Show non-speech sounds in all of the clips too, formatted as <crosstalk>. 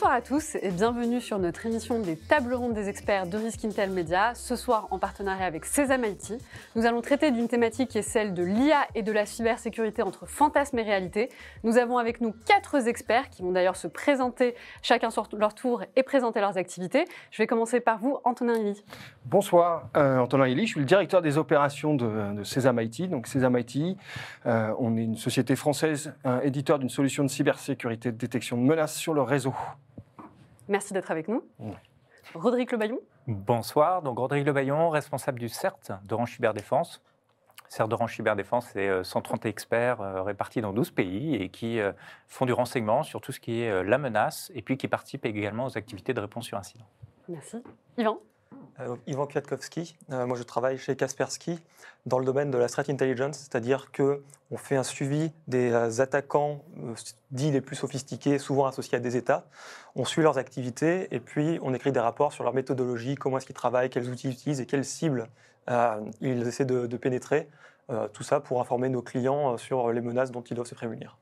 Bonsoir à tous et bienvenue sur notre émission des tables rondes des experts de Risk Intel Media. Ce soir, en partenariat avec Sesame IT, nous allons traiter d'une thématique qui est celle de l'IA et de la cybersécurité entre fantasme et réalité. Nous avons avec nous quatre experts qui vont d'ailleurs se présenter chacun sur leur tour et présenter leurs activités. Je vais commencer par vous, Antonin Illy. Bonsoir, euh, Antonin Illy. Je suis le directeur des opérations de, de Sesame IT. Donc Sesame IT, euh, on est une société française, un éditeur d'une solution de cybersécurité de détection de menaces sur le réseau. Merci d'être avec nous. Rodrigue Lebaillon. Bonsoir, donc Rodrigue Lebaillon, responsable du CERT d'Orange Cyberdéfense. CERT d'Orange Cyberdéfense, c'est 130 experts euh, répartis dans 12 pays et qui euh, font du renseignement sur tout ce qui est euh, la menace et puis qui participent également aux activités de réponse sur incident. Merci. Yvan. Euh, Ivan Kwiatkowski, euh, moi je travaille chez Kaspersky dans le domaine de la threat intelligence, c'est-à-dire que on fait un suivi des euh, attaquants dits les plus sophistiqués, souvent associés à des États. On suit leurs activités et puis on écrit des rapports sur leur méthodologie, comment est-ce qu'ils travaillent, quels outils ils utilisent et quelles cibles ils essaient de, de pénétrer. Tout ça pour informer nos clients sur les menaces dont ils doivent se prémunir.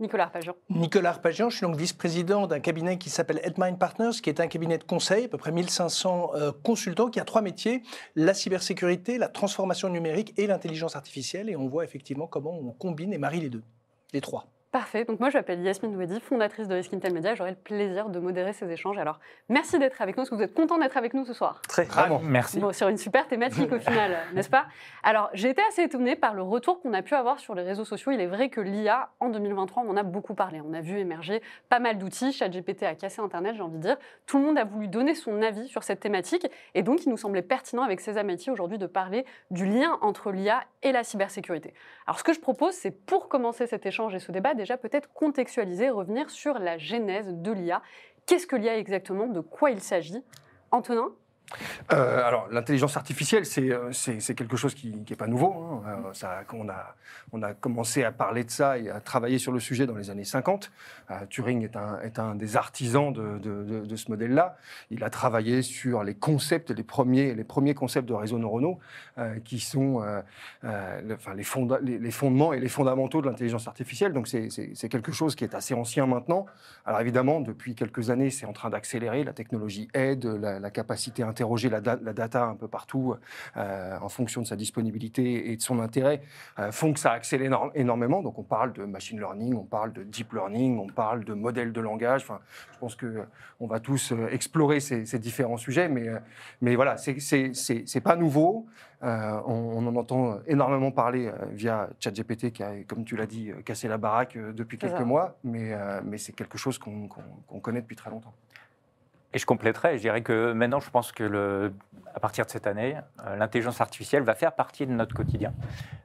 Nicolas Arpagian. Nicolas Arpagian, je suis donc vice-président d'un cabinet qui s'appelle Headmind Partners, qui est un cabinet de conseil, à peu près 1500 euh, consultants, qui a trois métiers, la cybersécurité, la transformation numérique et l'intelligence artificielle. Et on voit effectivement comment on combine et marie les deux, les trois. Parfait. Donc moi, je m'appelle Yasmine Douedi, fondatrice de Risk Intel Media. J'aurai le plaisir de modérer ces échanges. Alors, merci d'être avec nous. Est-ce que vous êtes content d'être avec nous ce soir Très Vraiment. Merci. Bon, sur une super thématique au final, <laughs> n'est-ce pas? Alors, j'ai été assez étonnée par le retour qu'on a pu avoir sur les réseaux sociaux. Il est vrai que l'IA, en 2023, on en a beaucoup parlé. On a vu émerger pas mal d'outils. ChatGPT a cassé Internet, j'ai envie de dire. Tout le monde a voulu donner son avis sur cette thématique. Et donc, il nous semblait pertinent avec Sésame IT aujourd'hui de parler du lien entre l'IA et la cybersécurité. Alors, ce que je propose, c'est pour commencer cet échange et ce débat, déjà peut-être contextualiser, revenir sur la genèse de l'IA. Qu'est-ce que l'IA exactement? De quoi il s'agit? Antonin? Euh, alors, l'intelligence artificielle, c'est euh, quelque chose qui n'est pas nouveau. hein. Euh, on, a, on a commencé à parler de ça et à travailler sur le sujet dans les années 50. Euh, Turing est un, est un des artisans de, de- de- ce modèle-là. Il a travaillé sur les concepts, les premiers, les premiers concepts de réseaux neuronaux, qui sont enfin, les, fonda- les- fondements et les fondamentaux de l'intelligence artificielle. Donc, c'est- quelque chose qui est assez ancien maintenant. Alors, évidemment, depuis quelques années, c'est en train d'accélérer. La technologie aide, la, capacité à interroger la, da- la data un peu partout euh, en fonction de sa disponibilité et de son intérêt euh, font que ça accélère énormément. Donc on parle de machine learning, on parle de deep learning, on parle de modèles de langage. Enfin, je pense que on va tous euh, explorer ces, ces différents sujets, mais, mais voilà, c'est- pas nouveau. Euh, on, on en entend énormément parler via ChatGPT qui a, comme tu l'as dit, cassé la baraque depuis quelques ça. mois, mais, mais c'est quelque chose qu'on connaît depuis très longtemps. Et je compléterai, je dirais que maintenant, je pense que à partir de cette année, euh, l'intelligence artificielle va faire partie de notre quotidien.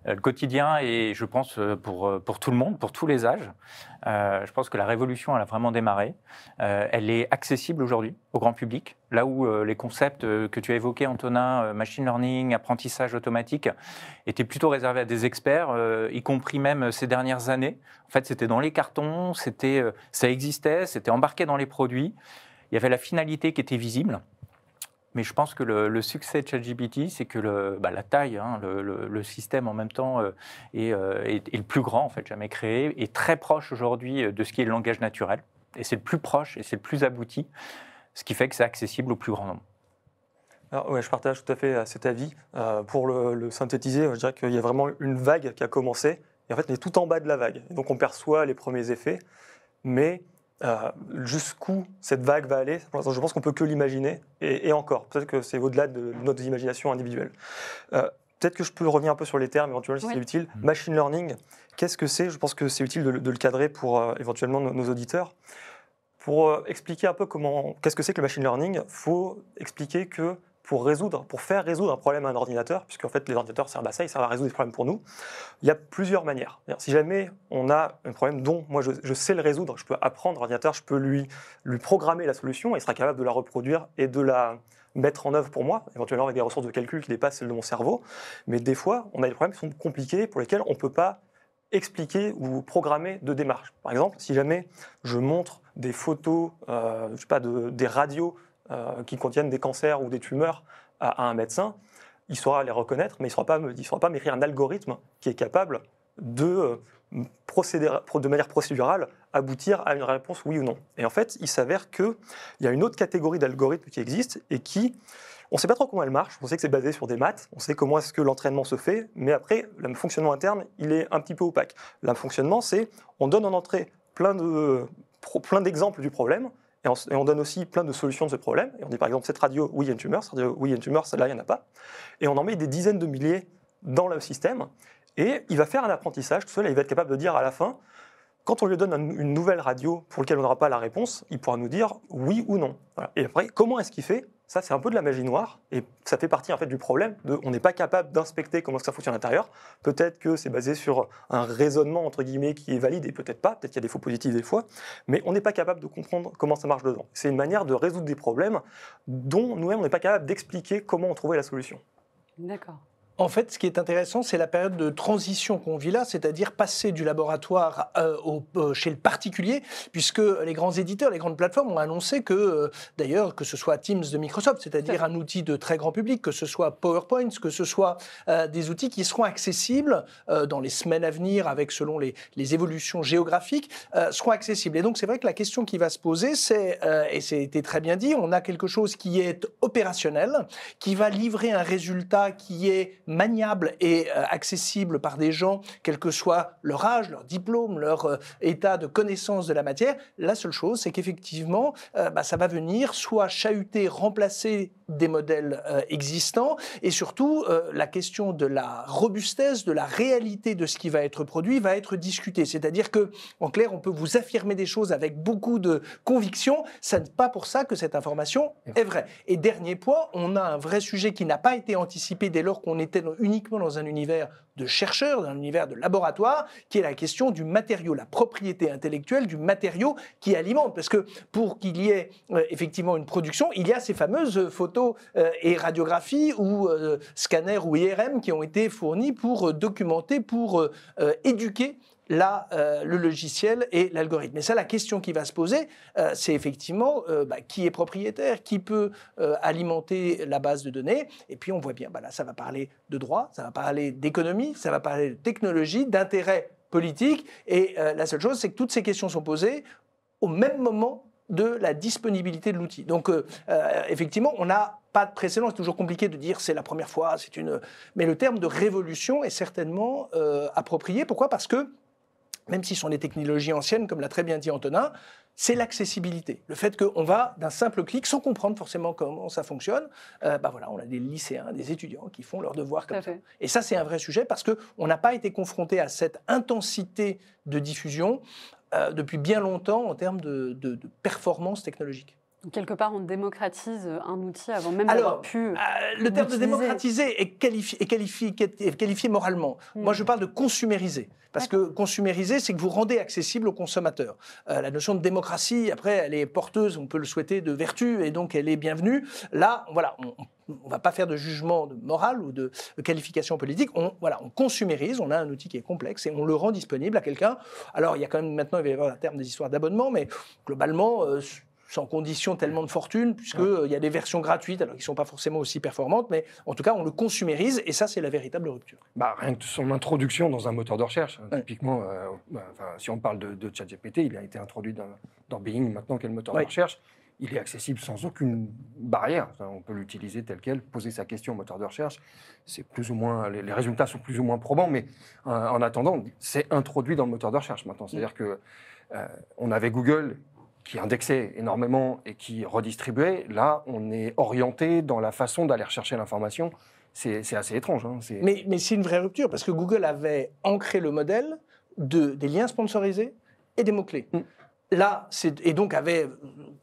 Euh, le quotidien, et je pense euh, pour, pour tout le monde, pour tous les âges, je pense que la révolution, elle a vraiment démarré. Elle est accessible aujourd'hui au grand public, là où les concepts que tu as évoqués, Antonin, machine learning, apprentissage automatique, étaient plutôt réservés à des experts, y compris même ces dernières années. En fait, c'était dans les cartons, c'était, ça existait, c'était embarqué dans les produits. Il y avait la finalité qui était visible. Mais je pense que le, succès de ChatGPT, c'est que bah, la taille, hein, le, système en même temps euh, est, euh, est- le plus grand en fait jamais créé, est très proche aujourd'hui euh, de ce qui est le langage naturel. Et c'est le plus proche et c'est le plus abouti, ce qui fait que c'est accessible au plus grand nombre. Je partage tout à fait cet avis. Pour le, synthétiser, je dirais qu'il y a vraiment une vague qui a commencé. Et en fait, on est tout en bas de la vague. Donc, on perçoit les premiers effets. Mais euh, jusqu'où cette vague va aller, je pense qu'on peut que l'imaginer. Et, et encore, peut-être que c'est au-delà de notre imagination individuelle. Euh, peut-être que je peux revenir un peu sur les termes, éventuellement, si Oui. c'est utile. Machine learning, qu'est-ce que c'est? Je pense que c'est utile de, le- de le cadrer pour euh, éventuellement nos, nos auditeurs. Pour euh, expliquer un peu comment, qu'est-ce que c'est que le machine learning, il faut expliquer que pour résoudre, pour faire résoudre un problème à un ordinateur, puisque en fait les ordinateurs servent à ça, ils servent à résoudre des problèmes pour nous, il y a plusieurs manières. Si jamais on a un problème dont moi je, sais le résoudre, je peux apprendre l'ordinateur, je peux lui, programmer la solution, et il sera capable de la reproduire et de la mettre en œuvre pour moi, éventuellement avec des ressources de calcul qui dépassent celles de mon cerveau. Mais des fois, on a des problèmes qui sont compliqués pour lesquels on ne peut pas expliquer ou programmer de démarche. Par exemple, si jamais je montre des photos, euh, je sais pas, de, des radios qui contiennent des cancers ou des tumeurs à, un médecin, il saura les reconnaître, mais il ne saura pas saura pas m'écrire un algorithme qui est capable de, euh, procéder, de manière procédurale, aboutir à une réponse oui ou non. Et en fait, il s'avère qu'il y a une autre catégorie d'algorithmes qui existe et qui, on ne sait pas trop comment elle marche, on sait que c'est basé sur des maths, on sait comment est-ce que l'entraînement se fait, mais après, le fonctionnement interne, il est un petit peu opaque. Le fonctionnement, c'est on donne en entrée plein de plein d'exemples du problème, et on, donne aussi plein de solutions de ce problème. Et on dit par exemple, cette radio, oui, il y a une tumeur, cette radio, oui, il y a une tumeur, celle-là, il n'y en a pas. Et on en met des dizaines de milliers dans le système. Et il va faire un apprentissage tout seul, il va être capable de dire à la fin, quand on lui donne une nouvelle radio pour laquelle on n'aura pas la réponse, il pourra nous dire oui ou non. Et après, comment est-ce qu'il fait Ça, c'est un peu de la magie noire, et ça fait partie en fait du problème. De, on n'est pas capable d'inspecter comment ça fonctionne à l'intérieur. Peut-être que c'est basé sur un raisonnement entre guillemets qui est valide, et peut-être pas. Peut-être qu'il y a des faux positifs des fois, mais on n'est pas capable de comprendre comment ça marche dedans. C'est une manière de résoudre des problèmes dont nous-mêmes on n'est pas capable d'expliquer comment on trouvait la solution. D'accord. En fait, ce qui est intéressant, c'est la période de transition qu'on vit là, c'est-à-dire passer du laboratoire euh, au, euh, chez le particulier, puisque les grands éditeurs, les grandes plateformes ont annoncé que, euh, d'ailleurs, que ce soit Teams de Microsoft, c'est-à-dire un outil de très grand public, que ce soit PowerPoint, que ce soit des outils qui seront accessibles dans les semaines à venir, avec selon les, les évolutions géographiques, seront accessibles. Et donc, c'est vrai que la question qui va se poser, c'est, et c'était très bien dit, on a quelque chose qui est opérationnel, qui va livrer un résultat qui est maniable et euh, accessible par des gens, quel que soit leur âge, leur diplôme, leur euh, état de connaissance de la matière. La seule chose, c'est qu'effectivement, euh, bah, ça va venir soit chahuter, remplacer des modèles existants, et surtout, la question de la robustesse, de la réalité de ce qui va être produit va être discutée. C'est-à-dire que, en clair, on peut vous affirmer des choses avec beaucoup de conviction. Ce n'est pas pour ça que cette information est vraie. Et dernier point, on a un vrai sujet qui n'a pas été anticipé dès lors qu'on uniquement dans un univers de chercheurs, dans un univers de laboratoire, qui est la question du matériau, la propriété intellectuelle du matériau qui alimente. Parce que pour qu'il y ait euh, effectivement une production, il y a ces fameuses photos euh, et radiographies ou euh, scanners ou IRM qui ont été fournis pour documenter, pour éduquer là, euh, le logiciel et l'algorithme. Et ça, la question qui va se poser, euh, c'est effectivement euh, bah, qui est propriétaire, qui peut alimenter la base de données. Et puis on voit bien, bah, là, ça va parler de droit, ça va parler d'économie, ça va parler de technologie, d'intérêt politique. Et la seule chose, c'est que toutes ces questions sont posées au même moment de la disponibilité de l'outil. Donc, effectivement, on n'a pas de précédent. C'est toujours compliqué de dire c'est la première fois, c'est une. Mais le terme de révolution est certainement approprié. Pourquoi? Parce que même si ce sont des technologies anciennes, comme l'a très bien dit Antonin, c'est l'accessibilité. Le fait qu'on va d'un simple clic, sans comprendre forcément comment ça fonctionne, euh, bah voilà, on a des lycéens, des étudiants qui font leurs devoirs comme ça. Et ça, c'est un vrai sujet parce qu'on n'a pas été confronté à cette intensité de diffusion euh, depuis bien longtemps en termes de, de, de performance technologique. Quelque part, on démocratise un outil avant même d'avoir pu. Euh, le terme de démocratiser est qualifié, est qualifié, est qualifié moralement. Hmm. Moi, je parle de consumériser. Parce que consumériser, c'est que vous rendez accessible aux consommateurs. Euh, la notion de démocratie, après, elle est porteuse, on peut le souhaiter, de vertu, et donc elle est bienvenue. Là, voilà, on ne va pas faire de jugement de morale ou de, qualification politique. On, voilà, on consumérise, on a un outil qui est complexe et on le rend disponible à quelqu'un. Alors, il y a quand même maintenant, il va y avoir un terme des histoires d'abonnement, mais globalement, euh, sans condition tellement de fortune, puisqu'il euh, il y a des versions gratuites, alors qui ne sont pas forcément aussi performantes, mais en tout cas, on le consumérise, et ça, c'est la véritable rupture. Bah, rien que son introduction dans un moteur de recherche, typiquement, euh, bah, si on parle de, de ChatGPT, il a été introduit dans, dans Bing, maintenant quel moteur de recherche? Il est accessible sans aucune barrière. On peut l'utiliser tel quel, poser sa question au moteur de recherche. C'est plus ou moins, les, résultats sont plus ou moins probants, mais euh, en attendant, c'est introduit dans le moteur de recherche maintenant. C'est-à-dire que on avait Google qui indexait énormément et qui redistribuait, là, on est orienté dans la façon d'aller chercher l'information. C'est assez étrange. Hein, mais, mais c'est une vraie rupture, parce que Google avait ancré le modèle de, des liens sponsorisés et des mots-clés. Mm. Là, et donc avait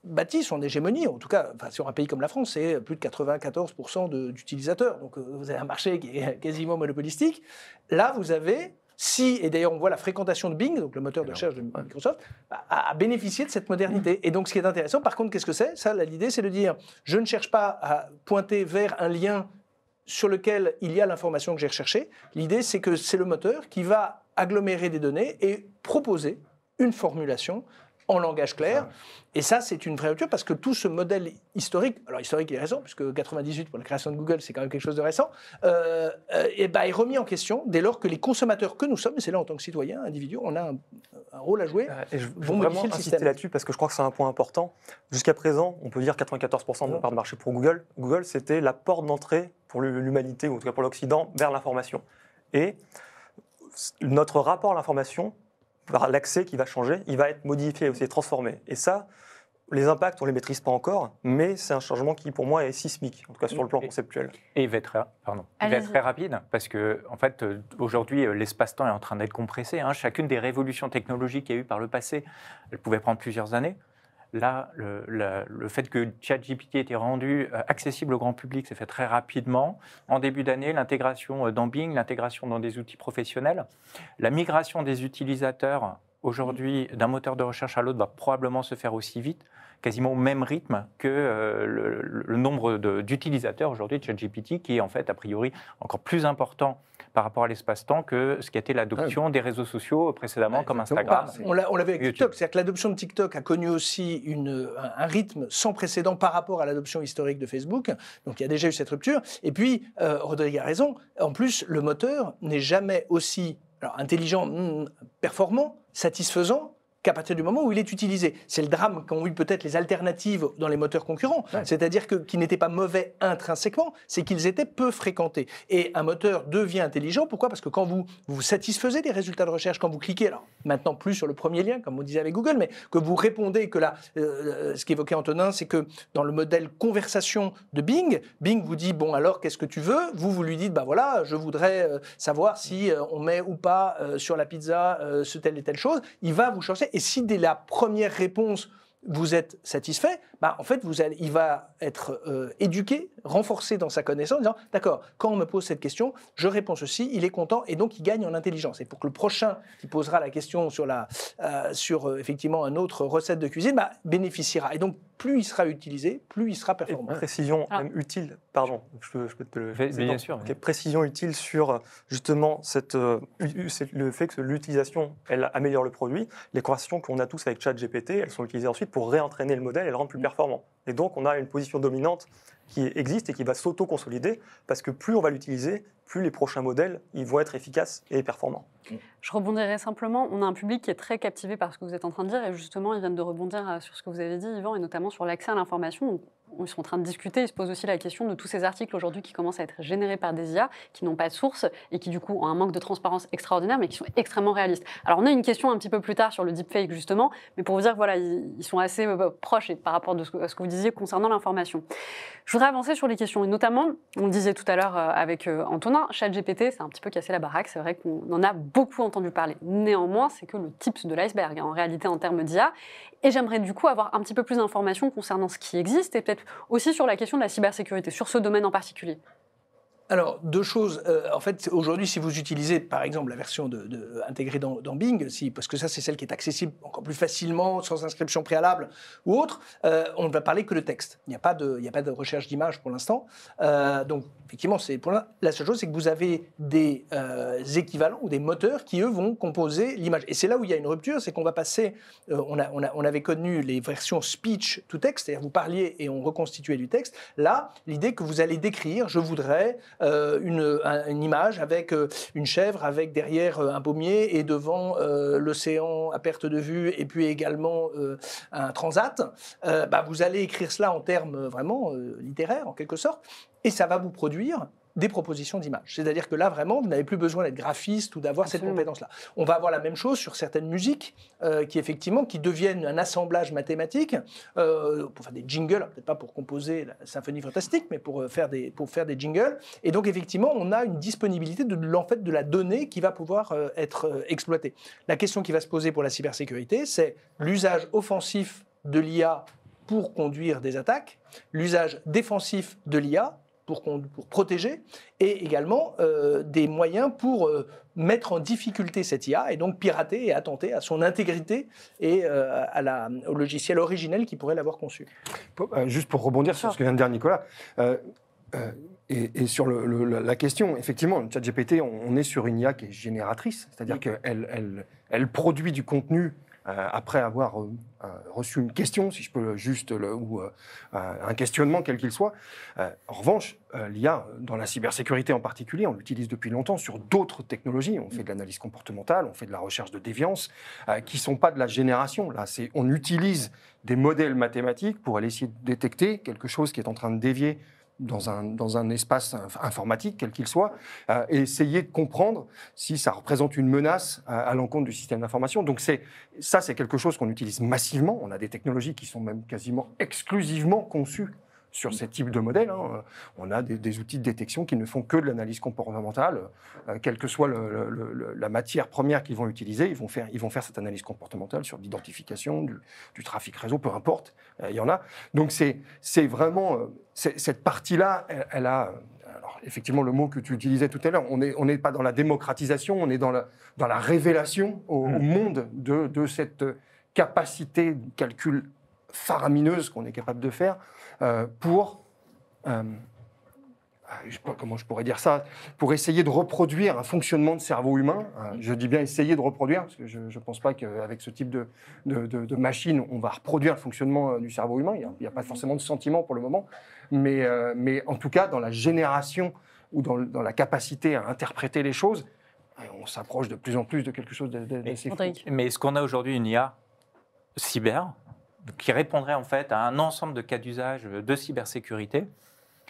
bâti son hégémonie, en tout cas, enfin, sur un pays comme la France, c'est plus de 94% d'utilisateurs. Donc euh, vous avez un marché qui est <laughs> quasiment monopolistique. Là, vous avez si, et d'ailleurs on voit la fréquentation de Bing, donc le moteur de recherche de Microsoft, a, bénéficié de cette modernité. Et donc ce qui est intéressant, par contre, qu'est-ce que c'est? Ça, l'idée, c'est de dire, je ne cherche pas à pointer vers un lien sur lequel il y a l'information que j'ai recherchée. L'idée, c'est que c'est le moteur qui va agglomérer des données et proposer une formulation en langage clair. Et ça, c'est une vraie rupture parce que tout ce modèle historique, alors historique il est récent, puisque 98 pour la création de Google, c'est quand même quelque chose de récent, euh, euh, et ben, est remis en question dès lors que les consommateurs que nous sommes, et c'est là en tant que citoyens, individus, on a un, un rôle à jouer. Euh, Et je veux vraiment insister là-dessus parce que je crois que c'est un point important. Jusqu'à présent, on peut dire 94% de la part de marché pour Google. Google, c'était la porte d'entrée pour l'humanité, ou en tout cas pour l'Occident, vers l'information. Et notre rapport à l'information, par l'accès qui va changer, il va être modifié aussi, transformé. Et ça, les impacts, on ne les maîtrise pas encore, mais c'est un changement qui, pour moi, est sismique, en tout cas sur le plan conceptuel. Et il va être très, pardon, il va être très rapide parce que, en fait, euh, aujourd'hui, euh, l'espace-temps est en train d'être compressé. hein. Chacune des révolutions technologiques qu'il y a eu par le passé, elle pouvait prendre plusieurs années. Là, le, fait que ChatGPT ait été rendu euh, accessible au grand public s'est fait très rapidement. En début d'année, l'intégration euh, dans Bing, l'intégration dans des outils professionnels, la migration des utilisateurs aujourd'hui d'un moteur de recherche à l'autre va probablement se faire aussi vite, quasiment au même rythme que euh, le, le nombre d'utilisateurs aujourd'hui de ChatGPT, qui est en fait a priori encore plus important par rapport à l'espace-temps que ce qui été l'adoption des réseaux sociaux précédemment, Ouais, comme. Instagram. Bah, on l'a on l'avait avec YouTube. TikTok, c'est-à-dire que l'adoption de TikTok a connu aussi une, un, un rythme sans précédent par rapport à l'adoption historique de Facebook. Donc il y a déjà eu cette rupture. Et puis, euh, Rodrigue a raison, en plus, le moteur n'est jamais aussi alors, intelligent, hmm, performant, satisfaisant qu'à partir du moment où il est utilisé. C'est le drame qu'ont eu peut-être les alternatives dans les moteurs concurrents. Ouais. C'est-à-dire que, qu'ils n'étaient pas mauvais intrinsèquement, c'est qu'ils étaient peu fréquentés. Et un moteur devient intelligent, pourquoi? Parce que quand vous vous satisfaisez des résultats de recherche, quand vous cliquez, alors maintenant plus sur le premier lien, comme on disait avec Google, mais que vous répondez, que là, euh, ce qu'évoquait Antonin, c'est que dans le modèle conversation de Bing, Bing vous dit, bon alors qu'est-ce que tu veux? Vous, vous lui dites, bah voilà, je voudrais euh, savoir si euh, on met ou pas euh, sur la pizza euh, ce telle et telle chose. Il va vous chercher. Et si dès la première réponse, vous êtes satisfait, bah, en fait, vous allez, il va être euh, éduqué, renforcé dans sa connaissance, en disant D'accord, quand on me pose cette question, je réponds ceci, il est content et donc il gagne en intelligence. Et pour que le prochain qui posera la question sur, la, euh, sur euh, effectivement une autre recette de cuisine bah, bénéficiera. Et donc, plus il sera utilisé, plus il sera Et performant. précision Ah. même utile, pardon, je peux, je peux te le Bien- bien sûr, Ok, oui. Précision utile sur justement cette, euh, le fait que l'utilisation, elle améliore le produit. Les conversations qu'on a tous avec ChatGPT, elles sont utilisées ensuite pour réentraîner le modèle et le rendre plus performant. Et donc, on a une position dominante qui existe et qui va s'auto-consolider parce que plus on va l'utiliser, plus les prochains modèles ils vont être efficaces et performants. Je rebondirai simplement. On a un public qui est très captivé par ce que vous êtes en train de dire. Et justement, ils viennent de rebondir euh, sur ce que vous avez dit, Yvan, et notamment sur l'accès à l'information. Ils sont en train de discuter. Ils se posent aussi la question de tous ces articles aujourd'hui qui commencent à être générés par des IA, qui n'ont pas de source et qui, du coup, ont un manque de transparence extraordinaire, mais qui sont extrêmement réalistes. Alors, on a une question un petit peu plus tard sur le deepfake, justement. Mais pour vous dire voilà, ils, sont assez euh, proches par rapport à ce que vous disiez concernant l'information. Je voudrais avancer sur les questions. Et notamment, on le disait tout à l'heure euh, avec euh, Antonin, ChatGPT, c'est un petit peu cassé la baraque. C'est vrai qu'on en a beaucoup entendu parler. Néanmoins, c'est que le type de l'iceberg, hein, en réalité, en termes d'IA. Et j'aimerais du coup avoir un petit peu plus d'informations concernant ce qui existe et peut-être aussi sur la question de la cybersécurité, sur ce domaine en particulier. Alors, deux choses. Euh, en fait, aujourd'hui, si vous utilisez, par exemple, la version intégrée dans, Bing, si, parce que ça, c'est celle qui est accessible encore plus facilement, sans inscription préalable ou autre, euh, on ne va parler que de texte. Il n'y a, pas de- recherche d'image pour l'instant. Euh, donc, effectivement, c'est pour la seule chose, c'est que vous avez des équivalents ou des moteurs qui, eux, vont composer l'image. Et c'est là où il y a une rupture, c'est qu'on va passer. on, avait connu les versions speech to text, c'est-à-dire vous parliez et on reconstituait du texte. Là, l'idée que vous allez décrire, je voudrais une, un- une image avec euh, une chèvre, avec derrière euh, un pommier et devant euh, l'océan à perte de vue, et puis également euh, un transat. Euh, bah, vous allez écrire cela en termes euh, vraiment euh, littéraires, en quelque sorte, et ça va vous produire des propositions d'images. C'est-à-dire que là, vraiment, vous n'avez plus besoin d'être graphiste ou d'avoir cette compétence-là. On va avoir la même chose sur certaines musiques euh, qui, effectivement, qui deviennent un assemblage mathématique euh, pour faire des jingles, peut-être pas pour composer la symphonie fantastique, mais pour, euh, faire des, pour faire des jingles. Et donc, effectivement, on a une disponibilité de, en fait, de la donnée qui va pouvoir euh, être exploitée. La question qui va se poser pour la cybersécurité, c'est l'usage offensif de l'IA pour conduire des attaques, l'usage défensif de l'IA pour, protéger, et également euh, des moyens pour euh, mettre en difficulté cette IA et donc pirater et attenter à son intégrité et euh, à la, au logiciel originel qui pourrait l'avoir conçu. Pour- euh, Juste pour rebondir sur ce que vient de dire Nicolas, euh, euh, et, et sur le- le- la- la question, effectivement, ChatGPT, on, on est sur une IA qui est génératrice, c'est-à-dire qu'elle elle, elle produit du contenu euh, après avoir euh, euh, reçu une question, si je peux juste, ou euh, un questionnement quel qu'il soit. Euh, en revanche, euh, l'IA, dans la cybersécurité en particulier, on l'utilise depuis longtemps sur d'autres technologies. On fait de l'analyse comportementale, on fait de la recherche de déviance, euh, qui ne sont pas de la génération. Là, on utilise des modèles mathématiques pour aller essayer de détecter quelque chose qui est en train de dévier dans un, dans un espace inf- informatique, quel qu'il soit, euh, et essayer de comprendre si ça représente une menace à, à l'encontre du système d'information. Donc c'est, ça, c'est quelque chose qu'on utilise massivement. On a des technologies qui sont même quasiment exclusivement conçues sur ces types de modèles. hein. On a des, des outils de détection qui ne font que de l'analyse comportementale, euh, quelle que soit le- le- le- la matière première qu'ils vont utiliser, ils vont, faire, ils vont faire cette analyse comportementale sur l'identification, du, du trafic réseau, peu importe, euh, il y en a. Donc c'est vraiment, euh, cette partie-là, elle, elle a... euh, Alors, effectivement, le mot que tu utilisais tout à l'heure, on n'est on pas dans la démocratisation, on est dans la, dans la révélation au, au monde de, de cette capacité de calcul faramineuse qu'on est capable de faire euh, pour, euh, je sais pas comment je pourrais dire ça, pour essayer de reproduire un fonctionnement de cerveau humain. Euh, je dis bien essayer de reproduire, parce que je ne pense pas qu'avec ce type de, de, de- de machine, on va reproduire le fonctionnement euh, du cerveau humain. Il n'y a, pas forcément de sentiment pour le moment. Mais, euh, mais en tout cas, dans la génération ou dans, dans la capacité à interpréter les choses, euh, on s'approche de plus en plus de quelque chose d'assez. Mais est-ce qu'on a aujourd'hui une IA cyber? Qui répondrait en fait à un ensemble de cas d'usage de cybersécurité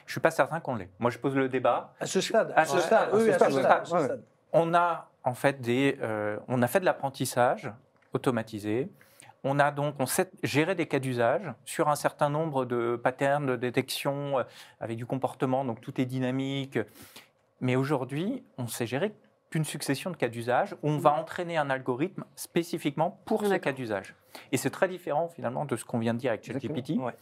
Je suis pas certain qu'on l'ait. Moi, je pose le débat. À ce stade, À ce stade, ce ce ce. On a en fait des, euh, on a fait de l'apprentissage automatisé. On a donc, on sait gérer des cas d'usage sur un certain nombre de patterns de détection euh, avec du comportement, donc tout est dynamique. Mais aujourd'hui, on sait gérer qu'une succession de cas d'usage où on va entraîner un algorithme spécifiquement pour ce D'accord. cas d'usage. Et c'est très différent finalement de ce qu'on vient de dire avec ChatGPT. Ouais.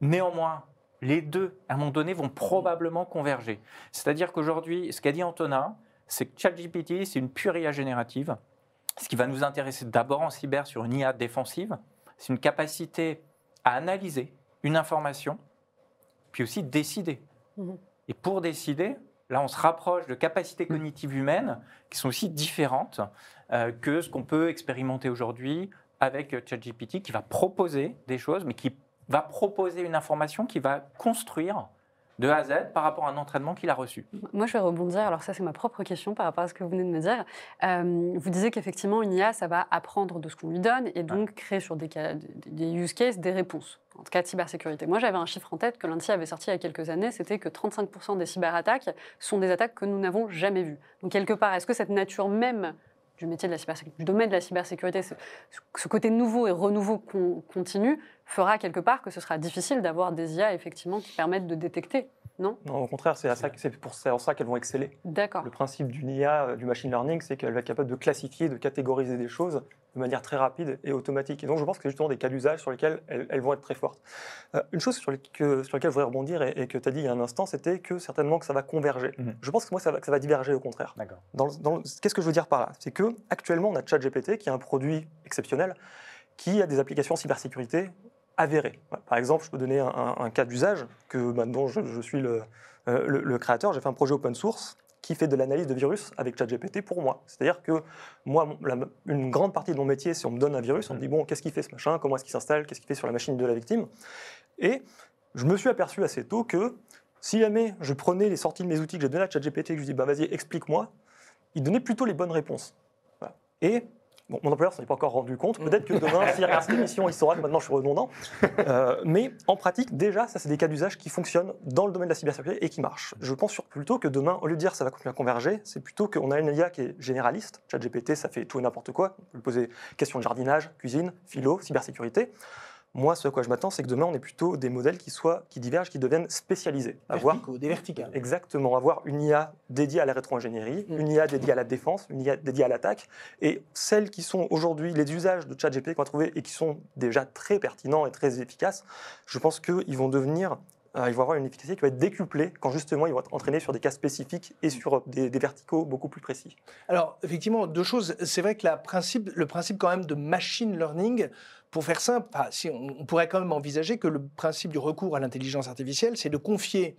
Néanmoins, les deux, à un moment donné, vont probablement converger. C'est-à-dire qu'aujourd'hui, ce qu'a dit Antonin, c'est que ChatGPT, c'est une pure IA générative. Ce qui va nous intéresser d'abord en cyber sur une IA défensive, c'est une capacité à analyser une information, puis aussi décider. Mhm. Et pour décider, là, on se rapproche de capacités cognitives humaines qui sont aussi différentes euh, que ce qu'on peut expérimenter aujourd'hui avec euh, ChatGPT, qui va proposer des choses, mais qui va proposer une information qui va construire de A à Z par rapport à un entraînement qu'il a reçu. Moi, je vais rebondir. Alors, ça, c'est ma propre question par rapport à ce que vous venez de me dire. Euh, vous disiez qu'effectivement, une IA, ça va apprendre de ce qu'on lui donne et donc créer sur des, cas, des- des use cases des réponses. En tout cas, de cybersécurité. Moi, j'avais un chiffre en tête que l'ANSI avait sorti il y a quelques années c'était que 35% des cyberattaques sont des attaques que nous n'avons jamais vues. Donc, quelque part, est-ce que cette nature même du métier de la cybersécurité, du domaine de la cybersécurité, ce, côté nouveau et renouveau qu'on continue, fera quelque part que ce sera difficile d'avoir des IA effectivement qui permettent de détecter, non Non, au contraire, c'est ça- pour en ça qu'elles vont exceller. D'accord. Le principe d'une IA, euh, du machine learning, c'est qu'elle va être capable de classifier, de catégoriser des choses de manière très rapide et automatique. Et donc, je pense que c'est justement des cas d'usage sur lesquels elles, elles vont être très fortes. Euh, une chose sur, les- que- sur laquelle je voudrais rebondir et, et que tu as dit il y a un instant, c'était que certainement que ça va converger. Mhm. Je pense que moi, ça va, que ça va diverger au contraire. D'accord. Qu'est-ce que je veux dire par là? C'est que actuellement, on a ChatGPT, qui est un produit exceptionnel, qui a des applications cybersécurité Voilà. Par exemple, je peux donner un, un- un cas d'usage que maintenant je, je suis le, euh, le- le créateur. J'ai fait un projet open source qui fait de l'analyse de virus avec ChatGPT pour moi. C'est-à-dire que moi, la- une grande partie de mon métier, c'est on me donne un virus, on me dit bon, qu'est-ce qu'il fait ce machin, comment est-ce qu'il s'installe, qu'est-ce qu'il fait sur la machine de la victime? Et je me suis aperçu assez tôt que si jamais je prenais les sorties de mes outils que j'ai donnés à ChatGPT et que je lui dis bah, vas-y, explique-moi, il donnait plutôt les bonnes réponses. Voilà. Et bon, mon employeur s'en est pas encore rendu compte. Peut-être que demain, s'il regarde cette émission, il saura que maintenant je suis redondant. Euh, mais en pratique, déjà, ça, c'est des cas d'usage qui fonctionnent dans le domaine de la cybersécurité et qui marchent. Je pense sur- plutôt que demain, au lieu de dire ça va continuer à converger, c'est plutôt qu'on a une IA qui est généraliste. ChatGPT, ça fait tout et n'importe quoi. On peut lui poser questions de jardinage, cuisine, philo, cybersécurité. Moi, ce à quoi je m'attends, c'est que demain, on ait plutôt des modèles qui, soient, qui divergent, qui deviennent spécialisés. Avoir Verticaux, des verticales. Exactement, avoir une IA dédiée à la rétro-ingénierie, Mm. une IA dédiée à la défense, une IA dédiée à l'attaque, et celles qui sont aujourd'hui les usages de ChatGPT qu'on va trouver et qui sont déjà très pertinents et très efficaces, je pense qu'ils vont devenir, euh, ils vont avoir une efficacité qui va être décuplée quand justement ils vont être entraînés sur des cas spécifiques et sur des, des verticaux beaucoup plus précis. Alors, effectivement, deux choses. C'est vrai que la principe, le principe quand même de machine learning, pour faire simple, on, pourrait quand même envisager que le principe du recours à l'intelligence artificielle, c'est de confier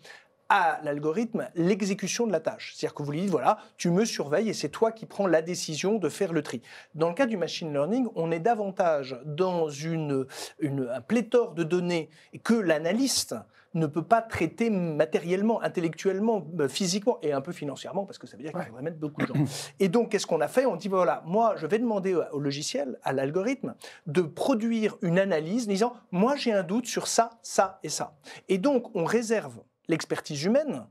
à l'algorithme l'exécution de la tâche. C'est-à-dire que vous lui dites, voilà, tu me surveilles et c'est toi qui prends la décision de faire le tri. Dans le cas du machine learning, on est davantage dans une, un pléthore de données que l'analyste ne peut pas traiter matériellement, intellectuellement, euh, physiquement et un peu financièrement, parce que ça veut dire qu'il faudrait mettre beaucoup de gens. <clears throat> Et donc, qu'est-ce qu'on a fait? On dit, voilà, moi, je vais demander au logiciel, à l'algorithme, de produire une analyse disant, moi, j'ai un doute sur ça, ça et ça. Et donc, on réserve l'expertise humaine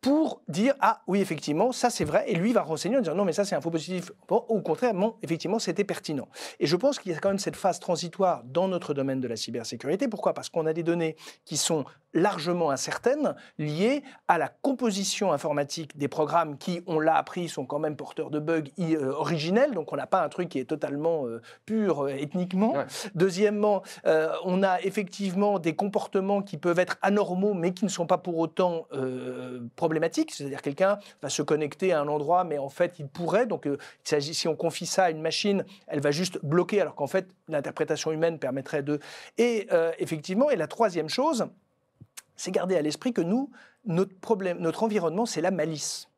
pour dire ah oui effectivement ça c'est vrai. Et lui va renseigner en disant non mais ça c'est un faux positif. Bon, au contraire non effectivement c'était pertinent. Et je pense qu'il y a quand même cette phase transitoire dans notre domaine de la cybersécurité. Pourquoi? Parce qu'on a des données qui sont largement incertaines liées à la composition informatique des programmes qui on l'a appris sont quand même porteurs de bugs euh, originels. Donc on n'a pas un truc qui est totalement euh, pur euh, ethniquement. Deuxièmement on a effectivement des comportements qui peuvent être anormaux mais qui ne sont pas pour autant problématique, c'est-à-dire quelqu'un va se connecter à un endroit, mais en fait il pourrait, donc il si on confie ça à une machine, elle va juste bloquer, alors qu'en fait l'interprétation humaine permettrait de... Et effectivement, et la troisième chose, c'est garder à l'esprit que nous, notre environnement, c'est la malice.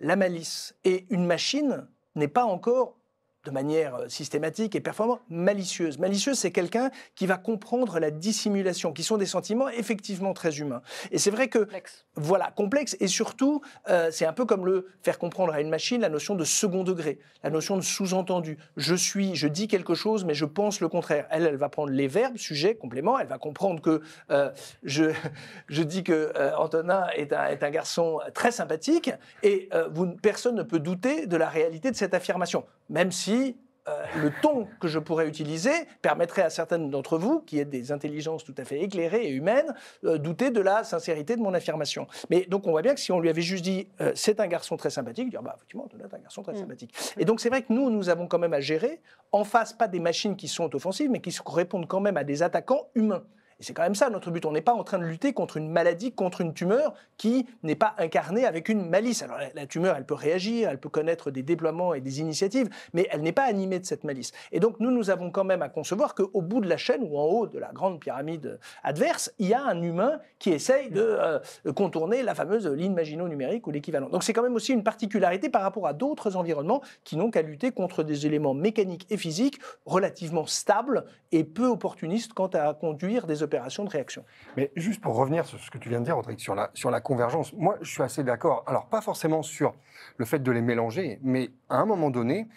La malice. Et une machine n'est pas encore de manière euh, systématique et performante, malicieuse. Malicieuse, c'est quelqu'un qui va comprendre la dissimulation, qui sont des sentiments effectivement très humains. Et c'est vrai que... Complexe. Voilà, complexe. Et surtout, euh, c'est un peu comme le faire comprendre à une machine la notion de second degré, la notion de sous-entendu. Je suis, je dis quelque chose, mais je pense le contraire. Elle, elle va prendre les verbes, sujet, complément. Elle va comprendre que euh, je, <laughs> je dis que Antonin est un, est un, garçon très sympathique et vous, personne ne peut douter de la réalité de cette affirmation, même si euh, le ton que je pourrais utiliser permettrait à certaines d'entre vous, qui êtes des intelligences tout à fait éclairées et humaines, euh, douter de la sincérité de mon affirmation. Mais donc on voit bien que si on lui avait juste dit euh, c'est un garçon très sympathique, dire bah effectivement c'est un garçon très mm. sympathique. Et donc c'est vrai que nous nous avons quand même à gérer en face pas des machines qui sont offensives, mais qui répondent quand même à des attaquants humains. Et c'est quand même ça notre but. On n'est pas en train de lutter contre une maladie, contre une tumeur qui n'est pas incarnée avec une malice. Alors la, tumeur, elle peut réagir, elle peut connaître des déploiements et des initiatives, mais elle n'est pas animée de cette malice. Et donc nous, nous avons quand même à concevoir qu'au bout de la chaîne ou en haut de la grande pyramide adverse, il y a un humain qui essaye de euh, contourner la fameuse ligne magino-numérique ou l'équivalent. Donc c'est quand même aussi une particularité par rapport à d'autres environnements qui n'ont qu'à lutter contre des éléments mécaniques et physiques relativement stables et peu opportunistes quant à conduire des de réaction. Mais juste pour revenir sur ce que tu viens de dire, Rodrigue, sur la, convergence, moi je suis assez d'accord. Alors pas forcément sur le fait de les mélanger, mais à un moment donné,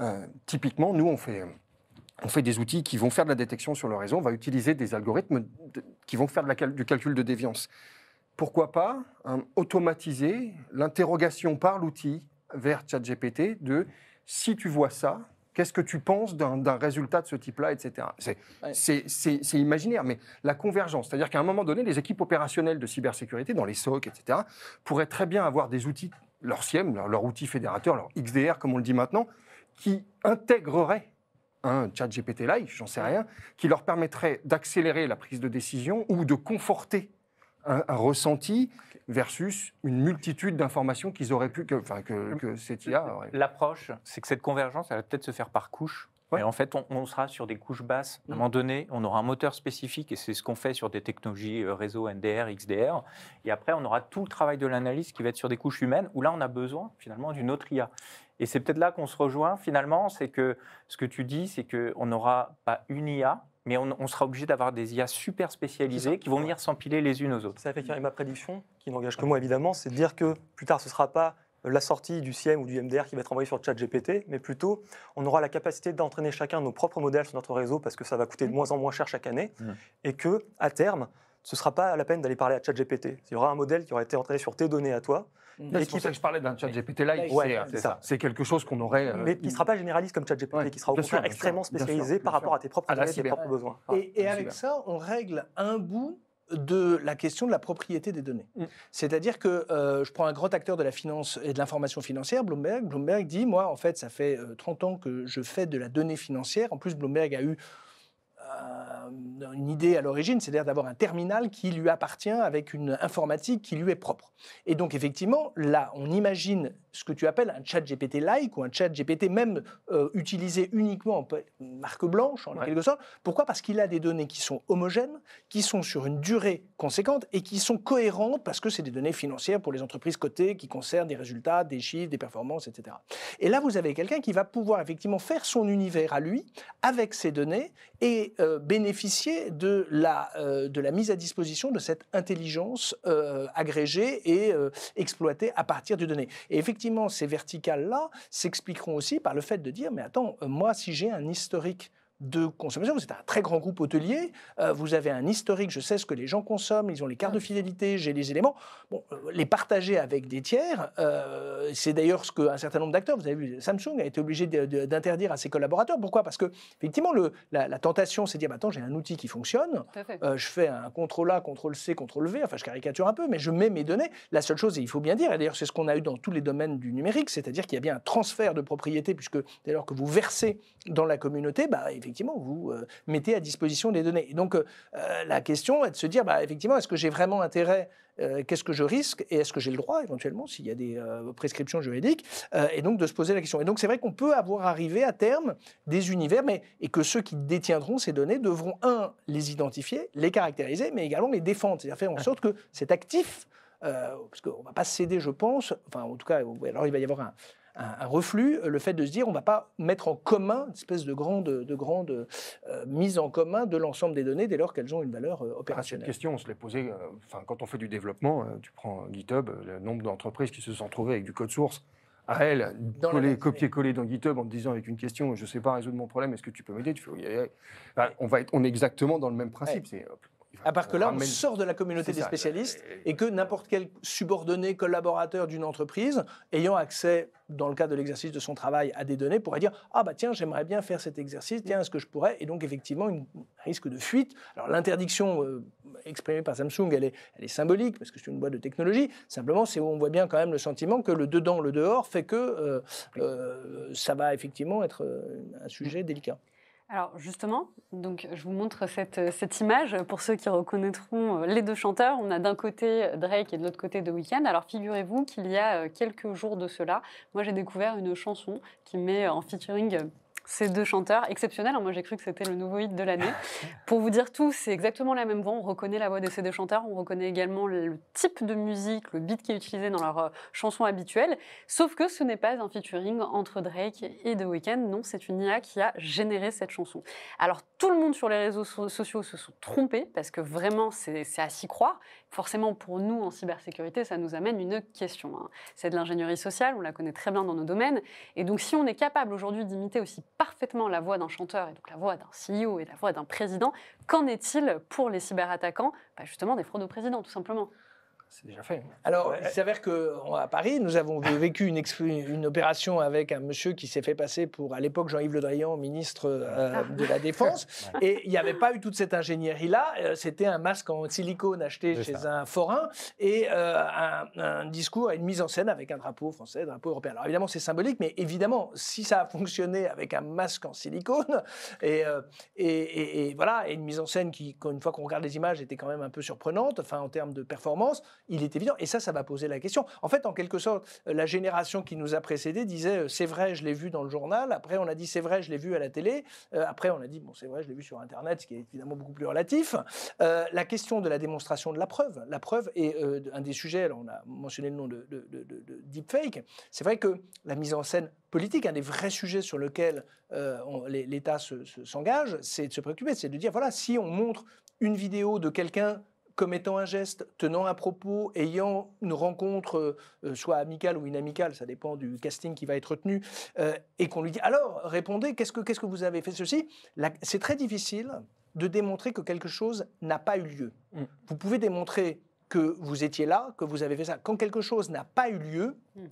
euh, typiquement, nous on fait, on fait des outils qui vont faire de la détection sur le réseau, on va utiliser des algorithmes qui vont faire du calcul de déviance. Pourquoi pas hein, automatiser l'interrogation par l'outil vers ChatGPT de si tu vois ça, Qu'est-ce que tu penses d'un résultat de ce type-là, etc. C'est imaginaire, mais la convergence, c'est-à-dire qu'à un moment donné, les équipes opérationnelles de cybersécurité, dans les SOC, etc., pourraient très bien avoir des outils, leur SIEM, leur, outil fédérateur, leur XDR, comme on le dit maintenant, qui intégreraient un chat GPT-like, j'en sais rien, qui leur permettrait d'accélérer la prise de décision ou de conforter un, ressenti versus une multitude d'informations qu'ils auraient pu, que, enfin, que, que cette IA aurait. L'approche, c'est que cette convergence, elle va peut-être se faire par couches. Et en fait, on, sera sur des couches basses. À un mm. moment donné, on aura un moteur spécifique, et c'est ce qu'on fait sur des technologies euh, réseau NDR, XDR. Et après, on aura tout le travail de l'analyse qui va être sur des couches humaines, où là, on a besoin finalement d'une autre IA. Et c'est peut-être là qu'on se rejoint finalement, c'est que ce que tu dis, c'est qu'on n'aura pas une IA, mais on, sera obligé d'avoir des IA super spécialisées qui vont venir s'empiler les unes aux autres. Ça effectivement, et ma prédiction, qui n'engage que moi évidemment, c'est de dire que plus tard, ce ne sera pas la sortie du CIEM ou du MDR qui va être envoyé sur ChatGPT, mais plutôt on aura la capacité d'entraîner chacun nos propres modèles sur notre réseau parce que ça va coûter de mmh. moins en moins cher chaque année, mmh. et que à terme, ce ne sera pas la peine d'aller parler à ChatGPT. Il y aura un modèle qui aura été entraîné sur tes données à toi, c'est pour ça que je parlais d'un chat GPT live. c'est ça. C'est quelque chose qu'on aurait. Euh, mais qui ne sera pas généraliste comme chat GPT, qui sera au contraire extrêmement spécialisé par rapport à tes propres données, tes propres besoins. Et, avec ça, on règle un bout de la question de la propriété des données. Mm. C'est-à-dire que euh, je prends un grand acteur de la finance et de l'information financière, Bloomberg. Bloomberg dit, moi, en fait, ça fait 30 euh, ans que je fais de la donnée financière. En plus, Bloomberg a eu euh, une idée à l'origine, c'est-à-dire d'avoir un terminal qui lui appartient avec une informatique qui lui est propre. Et donc effectivement, là, on imagine ce que tu appelles un chat GPT-like ou un chat GPT même euh, utilisé uniquement en marque blanche, en quelque sorte. Pourquoi? Parce qu'il a des données qui sont homogènes, qui sont sur une durée conséquente et qui sont cohérentes parce que c'est des données financières pour les entreprises cotées qui concernent des résultats, des chiffres, des performances, etc. Et là, vous avez quelqu'un qui va pouvoir effectivement faire son univers à lui avec ces données et euh, bénéficier de la, euh, de la mise à disposition de cette intelligence agrégée et exploitée à partir de données. Et effectivement, ces verticales-là s'expliqueront aussi par le fait de dire, mais attends, euh, moi, si j'ai un historique de consommation. Vous êtes un très grand groupe hôtelier, euh, vous avez un historique, je sais ce que les gens consomment, ils ont les cartes de fidélité, j'ai les éléments. Bon, euh, les partager avec des tiers, euh, c'est d'ailleurs ce qu'un certain nombre d'acteurs, vous avez vu, Samsung a été obligé d'interdire à ses collaborateurs. Pourquoi? Parce que, effectivement, le, la, tentation, c'est de dire, bah, attends, j'ai un outil qui fonctionne, je fais un contrôle A, contrôle C, contrôle V, enfin je caricature un peu, mais je mets mes données. La seule chose, et il faut bien dire, et d'ailleurs c'est ce qu'on a eu dans tous les domaines du numérique, c'est-à-dire qu'il y a bien un transfert de propriété, puisque dès lors que vous versez dans la communauté, bah, effectivement, vous euh, mettez à disposition des données. Et donc, euh, euh, la question est de se dire, bah, effectivement, est-ce que j'ai vraiment intérêt qu'est-ce que je risque et est-ce que j'ai le droit éventuellement s'il y a des prescriptions juridiques et donc de se poser la question. Et donc c'est vrai qu'on peut avoir arrivé à terme des univers mais, et que ceux qui détiendront ces données devront, un, les identifier, les caractériser, mais également les défendre, c'est-à-dire faire en sorte que cet actif, parce qu'on ne va pas céder je pense, enfin en tout cas, alors il va y avoir un, un, reflux, le fait de se dire on ne va pas mettre en commun une espèce de grande, de grande euh, mise en commun de l'ensemble des données dès lors qu'elles ont une valeur euh, opérationnelle. Cette question, on se l'est posée, euh, enfin, quand on fait du développement, tu prends GitHub, le nombre d'entreprises qui se sont trouvées avec du code source à elles, copier-coller dans GitHub en te disant avec une question, je ne sais pas résoudre mon problème, est-ce que tu peux m'aider? Tu fais, on, va être, on est exactement dans le même principe. C'est à part que là, on sort de la communauté des spécialistes et que n'importe quel subordonné, collaborateur d'une entreprise, ayant accès, dans le cadre de l'exercice de son travail, à des données, pourrait dire Ah, bah tiens, j'aimerais bien faire cet exercice, tiens, est-ce que je pourrais? Et donc, effectivement, un risque de fuite. Alors, l'interdiction euh, exprimée par Samsung, elle est, elle est symbolique, parce que c'est une boîte de technologie. Simplement, c'est où on voit bien quand même le sentiment que le dedans, le dehors fait que euh, euh, ça va effectivement être un sujet délicat. Alors justement, donc je vous montre cette, cette, image pour ceux qui reconnaîtront euh, les deux chanteurs. On a d'un côté Drake et de l'autre côté The Weeknd. Alors figurez-vous qu'il y a euh, quelques jours de cela, moi j'ai découvert une chanson qui met en featuring ces deux chanteurs exceptionnels. Moi, j'ai cru que c'était le nouveau hit de l'année. <laughs> Pour vous dire tout, c'est exactement la même voix. On reconnaît la voix de ces deux chanteurs. On reconnaît également le type de musique, le beat qui est utilisé dans leur euh, chanson habituelle. Sauf que ce n'est pas un featuring entre Drake et The Weeknd. Non, c'est une IA qui a généré cette chanson. Alors, tout le monde sur les réseaux sociaux se sont trompés parce que vraiment, c'est à s'y croire. Forcément, pour nous, en cybersécurité, ça nous amène une question. Hein. C'est de l'ingénierie sociale. On la connaît très bien dans nos domaines. Et donc, si on est capable aujourd'hui d'imiter aussi parfaitement la voix d'un chanteur et donc la voix d'un CEO et la voix d'un président. Qu'en est-il pour les cyberattaquants? Bah Justement, des fraudes au président, tout simplement c'est déjà fait. Alors, il s'avère qu'à Paris, nous avons <laughs> vécu une, une, opération avec un monsieur qui s'est fait passer pour, à l'époque, Jean-Yves Le Drian, ministre euh, ah. de la Défense. <laughs> Et il n'y avait pas eu toute cette ingénierie-là. Euh, c'était un masque en silicone acheté chez un forain et euh, un, discours et une mise en scène avec un drapeau français, un drapeau européen. Alors, évidemment, c'est symbolique, mais évidemment, si ça a fonctionné avec un masque en silicone <laughs> et, et, et voilà, et une mise en scène qui, une fois qu'on regarde les images, était quand même un peu surprenante, enfin, en termes de performance, il est évident. Et ça, ça va poser la question. En fait, en quelque sorte, euh, la génération qui nous a précédés disait euh, c'est vrai, je l'ai vu dans le journal. Après, on a dit c'est vrai, je l'ai vu à la télé. Euh, après, on a dit bon, c'est vrai, je l'ai vu sur Internet, ce qui est évidemment beaucoup plus relatif. la question de la démonstration de la preuve. La preuve est un des sujets, on a mentionné le nom de, de, deepfake. C'est vrai que la mise en scène politique, un des vrais sujets sur lesquels l'État s'engage, c'est de se préoccuper, c'est de dire voilà, si on montre une vidéo de quelqu'un commettant un geste, tenant un propos, ayant une rencontre, euh, soit amicale ou inamicale, ça dépend du casting qui va être retenu, euh, et qu'on lui dit alors répondez, qu'est-ce que, qu'est-ce que vous avez fait ceci? C'est très difficile de démontrer que quelque chose n'a pas eu lieu. Mm. Vous pouvez démontrer que vous étiez là, que vous avez fait ça. Quand quelque chose n'a pas eu lieu, mm.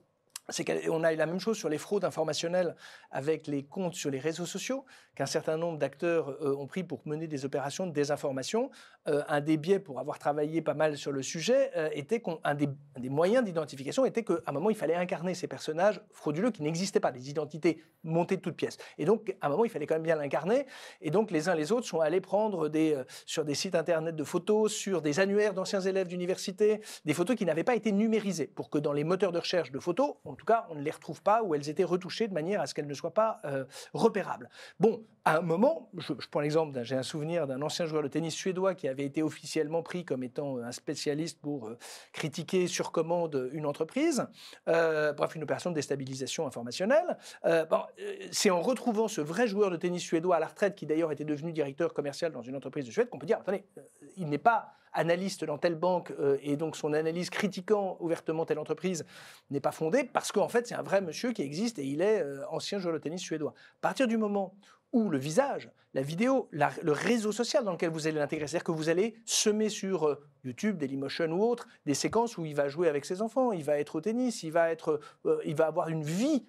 C'est qu'on a eu la même chose sur les fraudes informationnelles avec les comptes sur les réseaux sociaux, qu'un certain nombre d'acteurs euh, ont pris pour mener des opérations de désinformation. Euh, un des biais pour avoir travaillé pas mal sur le sujet euh, était qu'un des, moyens d'identification était qu'à un moment, il fallait incarner ces personnages frauduleux qui n'existaient pas, des identités montées de toutes pièces. Et donc, à un moment, il fallait quand même bien l'incarner. Et donc, les uns les autres sont allés prendre des, sur des sites internet de photos, sur des annuaires d'anciens élèves d'université, des photos qui n'avaient pas été numérisées, pour que dans les moteurs de recherche de photos, en tout cas, on ne les retrouve pas ou elles étaient retouchées de manière à ce qu'elles ne soient pas euh, repérables. Bon, à un moment, je, prends l'exemple, j'ai un souvenir d'un ancien joueur de tennis suédois qui avait été officiellement pris comme étant un spécialiste pour euh, critiquer sur commande une entreprise, euh, bref, une opération de déstabilisation informationnelle. Euh, bon, euh, c'est en retrouvant ce vrai joueur de tennis suédois à la retraite, qui d'ailleurs était devenu directeur commercial dans une entreprise de Suède, qu'on peut dire, attendez, euh, il n'est pas analyste dans telle banque euh, et donc son analyse critiquant ouvertement telle entreprise n'est pas fondée parce qu'en fait c'est un vrai monsieur qui existe et il est euh, ancien joueur de tennis suédois. À partir du moment où le visage, la vidéo, le réseau social dans lequel vous allez l'intégrer, c'est-à-dire que vous allez semer sur euh, YouTube, Dailymotion ou autre, des séquences où il va jouer avec ses enfants, il va être au tennis, il va, être, il va avoir une vie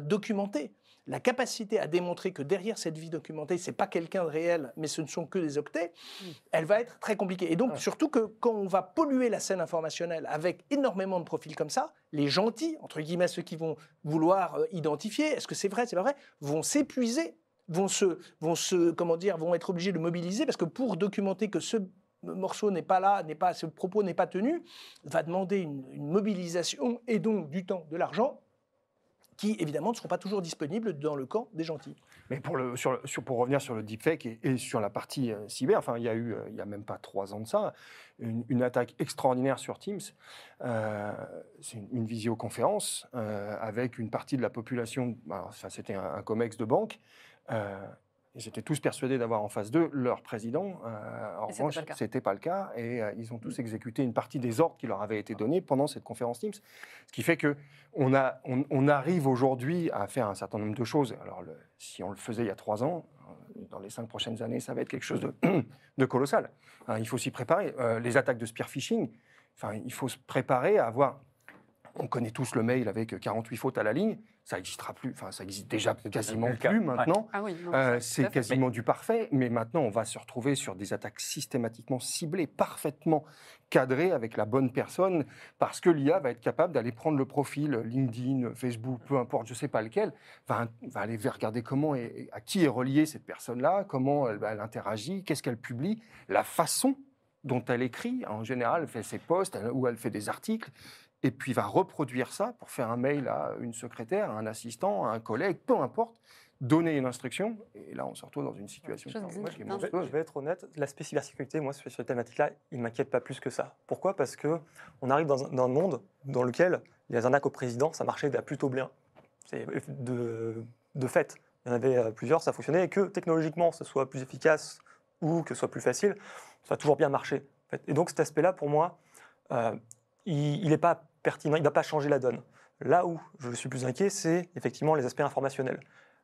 documentée. La capacité à démontrer que derrière cette vie documentée, c'est pas quelqu'un de réel, mais ce ne sont que des octets, elle va être très compliquée. Et donc, surtout que quand on va polluer la scène informationnelle avec énormément de profils comme ça, les gentils, entre guillemets, ceux qui vont vouloir euh, identifier, est-ce que c'est vrai, c'est pas vrai, vont s'épuiser, vont se, vont se, comment dire, vont être obligés de mobiliser parce que pour documenter que ce morceau n'est pas là, n'est pas, ce propos n'est pas tenu, va demander une, une mobilisation et donc du temps, de l'argent qui évidemment ne seront pas toujours disponibles dans le camp des gentils. Mais pour, revenir sur le deepfake et, sur la partie euh, cyber, enfin, il y a eu, euh, il n'y a même pas trois ans de ça, une, attaque extraordinaire sur Teams. Euh, c'est une, visioconférence avec une partie de la population, alors, ça, c'était un COMEX de banque. Ils étaient tous persuadés d'avoir en face d'eux leur président. Euh, en revanche, cas. c'était pas le cas. Et euh, ils ont tous exécuté une partie des ordres qui leur avaient été donnés pendant cette conférence Teams. Ce qui fait que on, arrive aujourd'hui à faire un certain nombre de choses. Alors, le- si on le faisait il y a trois ans, euh, dans les cinq prochaines années, ça va être quelque chose de, <coughs> de colossal. Hein, il faut s'y préparer. Euh, les attaques de spear phishing, enfin, il faut se préparer à avoir. On connaît tous le mail avec 48 fautes à la ligne. Ça n'existera plus. Enfin, ça existe déjà quasiment cas. plus Ouais. maintenant. Ah oui, Euh, c'est quasiment du parfait, mais maintenant on va se retrouver sur des attaques systématiquement ciblées, parfaitement cadrées avec la bonne personne, parce que l'IA va être capable d'aller prendre le profil LinkedIn, Facebook, peu importe, je ne sais pas lequel, va, va aller regarder comment et, à qui est reliée cette personne-là, comment elle, elle interagit, qu'est-ce qu'elle publie, la façon dont elle écrit. En général, elle fait ses posts ou elle fait des articles. Et puis va reproduire ça pour faire un mail à une secrétaire, à un assistant, à un collègue, peu importe, donner une instruction, et là on se retrouve dans une situation est d'un- Je vais, monstrueuse. je vais être honnête, l'aspect cybersécurité, moi, sur cette thématique-là, il ne m'inquiète pas plus que ça. Pourquoi? Parce que on arrive dans un, dans un monde dans lequel les arnaques au président, ça marchait plutôt bien. C'est de, de fait. Il y en avait euh, plusieurs, ça fonctionnait, et que technologiquement, ce soit plus efficace ou que ce soit plus facile, ça a toujours bien marché. en fait. Et donc cet aspect-là, pour moi, euh, il n'est pas il ne va pas changer la donne. Là où je suis plus inquiet, c'est effectivement les aspects informationnels,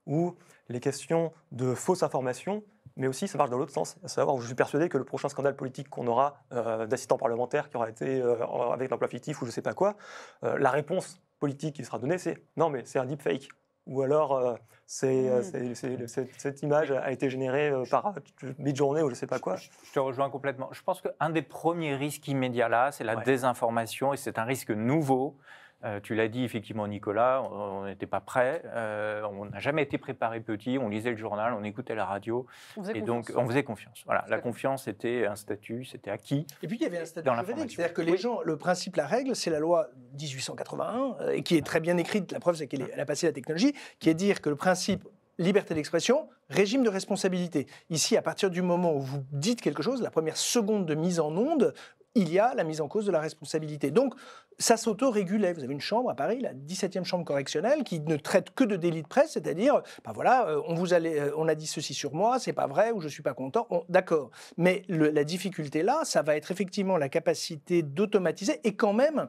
où les questions de fausses informations, mais aussi ça marche dans l'autre sens, à savoir je suis persuadé que le prochain scandale politique qu'on aura euh, d'assistant parlementaire qui aura été euh, avec l'emploi fictif ou je ne sais pas quoi, euh, la réponse politique qui sera donnée, c'est non mais c'est un deepfake. Ou alors, euh, c'est, euh, Mm. c'est- c'est- cette, image a été générée euh, par mid-journée ou je ne sais pas quoi. Je te rejoins complètement. Je pense qu'un des premiers risques immédiats là, c'est la Ouais. désinformation et c'est un risque nouveau. Euh, tu l'as dit effectivement, Nicolas, on n'était pas prêt. euh, on n'a jamais été préparé petit. On lisait le journal, on écoutait la radio On et confiance. donc on faisait confiance. Voilà, la confiance était un statut, c'était acquis. Et puis il y avait un statut Dans juridique, l'information. c'est-à-dire que les Oui. gens, le principe, la règle, c'est la loi 1881, euh, et qui est très bien écrite, la preuve c'est qu'elle a passé la technologie, qui est de dire que le principe liberté d'expression, régime de responsabilité. Ici, à partir du moment où vous dites quelque chose, la première seconde de mise en onde, il y a la mise en cause de la responsabilité. Donc, ça s'auto-régulait. Vous avez une chambre à Paris, la 17e chambre correctionnelle, qui ne traite que de délit de presse, c'est-à-dire, ben voilà, euh, on, vous euh, a dit ceci sur moi, c'est pas vrai, ou je suis pas content. On- D'accord. Mais la difficulté là, ça va être effectivement la capacité d'automatiser, et quand même,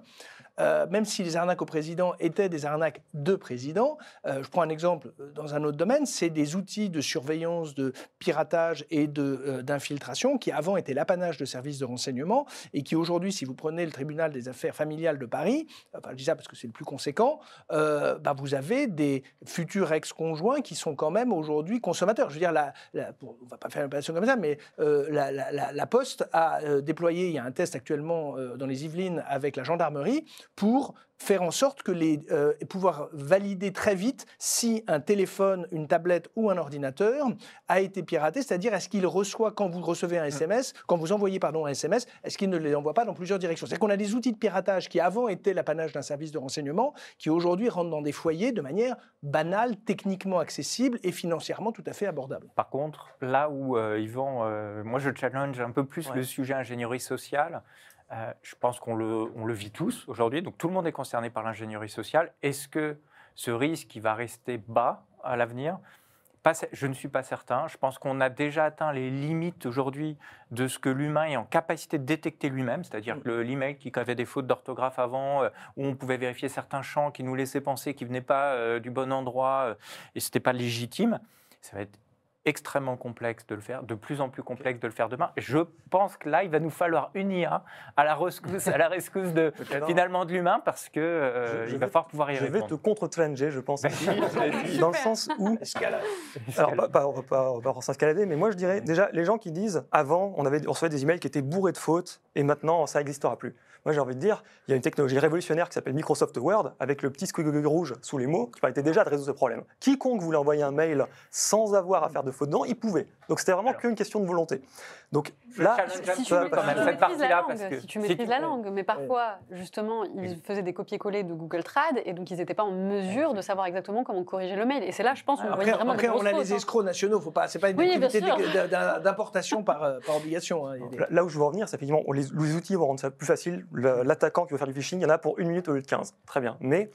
euh, même si les arnaques au président étaient des arnaques de président, euh, je prends un exemple euh, dans un autre domaine, c'est des outils de surveillance, de piratage et d'infiltration qui avant étaient l'apanage de services de renseignement et qui aujourd'hui, si vous prenez le tribunal des affaires familiales de Paris, enfin je dis ça parce que c'est le plus conséquent, bah, vous avez des futurs ex-conjoints qui sont quand même aujourd'hui consommateurs. Je veux dire, on va pas faire une opération comme ça, mais la, Poste a déployé, il y a un test actuellement dans les Yvelines avec la gendarmerie pour faire en sorte que les euh, pouvoir valider très vite si un téléphone, une tablette ou un ordinateur a été piraté, c'est-à-dire est-ce qu'il reçoit quand vous recevez un SMS, quand vous envoyez pardon un SMS, est-ce qu'il ne les envoie pas dans plusieurs directions? C'est-à-dire qu'on a des outils de piratage qui avant étaient l'apanage d'un service de renseignement, qui aujourd'hui rentrent dans des foyers de manière banale, techniquement accessible et financièrement tout à fait abordable. Par contre, là où euh, Yvan, euh, moi je challenge un peu plus Ouais. le sujet ingénierie sociale, euh, je pense qu'on le, on le vit tous aujourd'hui, donc tout le monde est concerné par l'ingénierie sociale. Est-ce que ce risque il va rester bas à l'avenir? Pas Je ne suis pas certain. Je pense qu'on a déjà atteint les limites aujourd'hui de ce que l'humain est en capacité de détecter lui-même, c'est-à-dire que le- l'email qui avait des fautes d'orthographe avant, euh, où on pouvait vérifier certains champs qui nous laissaient penser qu'ils venaient pas euh, du bon endroit euh, et c'était pas légitime, ça va être extrêmement complexe de le faire, de plus en plus complexe de le faire demain. Je pense que là, il va nous falloir une IA à la rescousse, à la <laughs> rescousse de, finalement de l'humain, parce que euh, Je- je il va falloir pouvoir y Je vais te répondre. contre-challenger, je pense, Vas-y. <laughs> dans le sens où Alors, pas, pas- on va pas, on va pas s'escalader, mais moi je dirais déjà, les gens qui disent avant, on, avait, on recevait des emails qui étaient bourrés de fautes et maintenant ça n'existera plus. Moi j'ai envie de dire, il y a une technologie révolutionnaire qui s'appelle Microsoft Word avec le petit squiggle rouge sous les mots qui permettait déjà de résoudre ce problème. Quiconque voulait envoyer un mail sans avoir à faire de faute dedans, il pouvait. Donc c'était vraiment qu'une question de volonté. Donc Je là, Si tu, quand même si tu cette maîtrises la partie-là, langue, parce que si tu maîtrises la langue, mais parfois, justement, ils faisaient des copier-coller de Google Trad et donc ils n'étaient pas en mesure de savoir exactement comment corriger le mail. Et c'est là, je pense, voyait Après, vraiment après, des on a les hein. escrocs nationaux, faut pas, c'est pas une activité d'importation par, euh, par obligation. hein. Là, où je veux en venir, c'est effectivement, on les, les outils vont rendre ça plus facile. Le- L'attaquant qui veut faire du phishing, il y en a pour une minute au lieu de 15. Très bien. Mais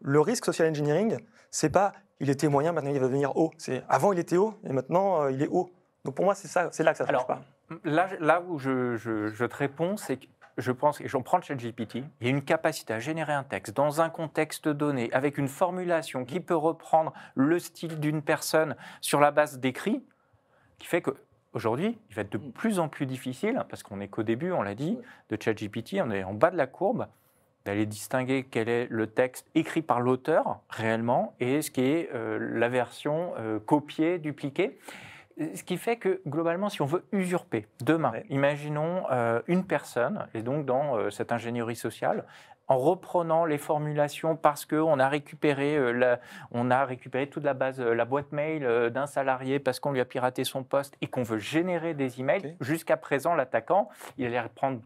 le risque social engineering, c'est pas il était moyen, maintenant il va devenir haut. C'est avant il était haut et maintenant euh, il est haut. Donc pour moi, c'est ça, c'est là que ça ne Alors, pas. Là, là où je, je- je te réponds, c'est que je pense, et j'en prends de ChatGPT, il y a une capacité à générer un texte dans un contexte donné, avec une formulation qui peut reprendre le style d'une personne sur la base d'écrits, qui fait que aujourd'hui, il va être de plus en plus difficile, parce qu'on n'est qu'au début, on l'a dit, de ChatGPT, on est en bas de la courbe, d'aller distinguer quel est le texte écrit par l'auteur réellement et ce qui est euh, la version euh, copiée, dupliquée. Ce qui fait que globalement, si on veut usurper demain, Ouais. imaginons euh, une personne, et donc dans euh, cette ingénierie sociale, en reprenant les formulations parce qu'on a récupéré, euh, la- on a récupéré toute la base, la boîte mail d'un salarié parce qu'on lui a piraté son poste et qu'on veut générer des emails. Jusqu'à présent, l'attaquant, il allait reprendre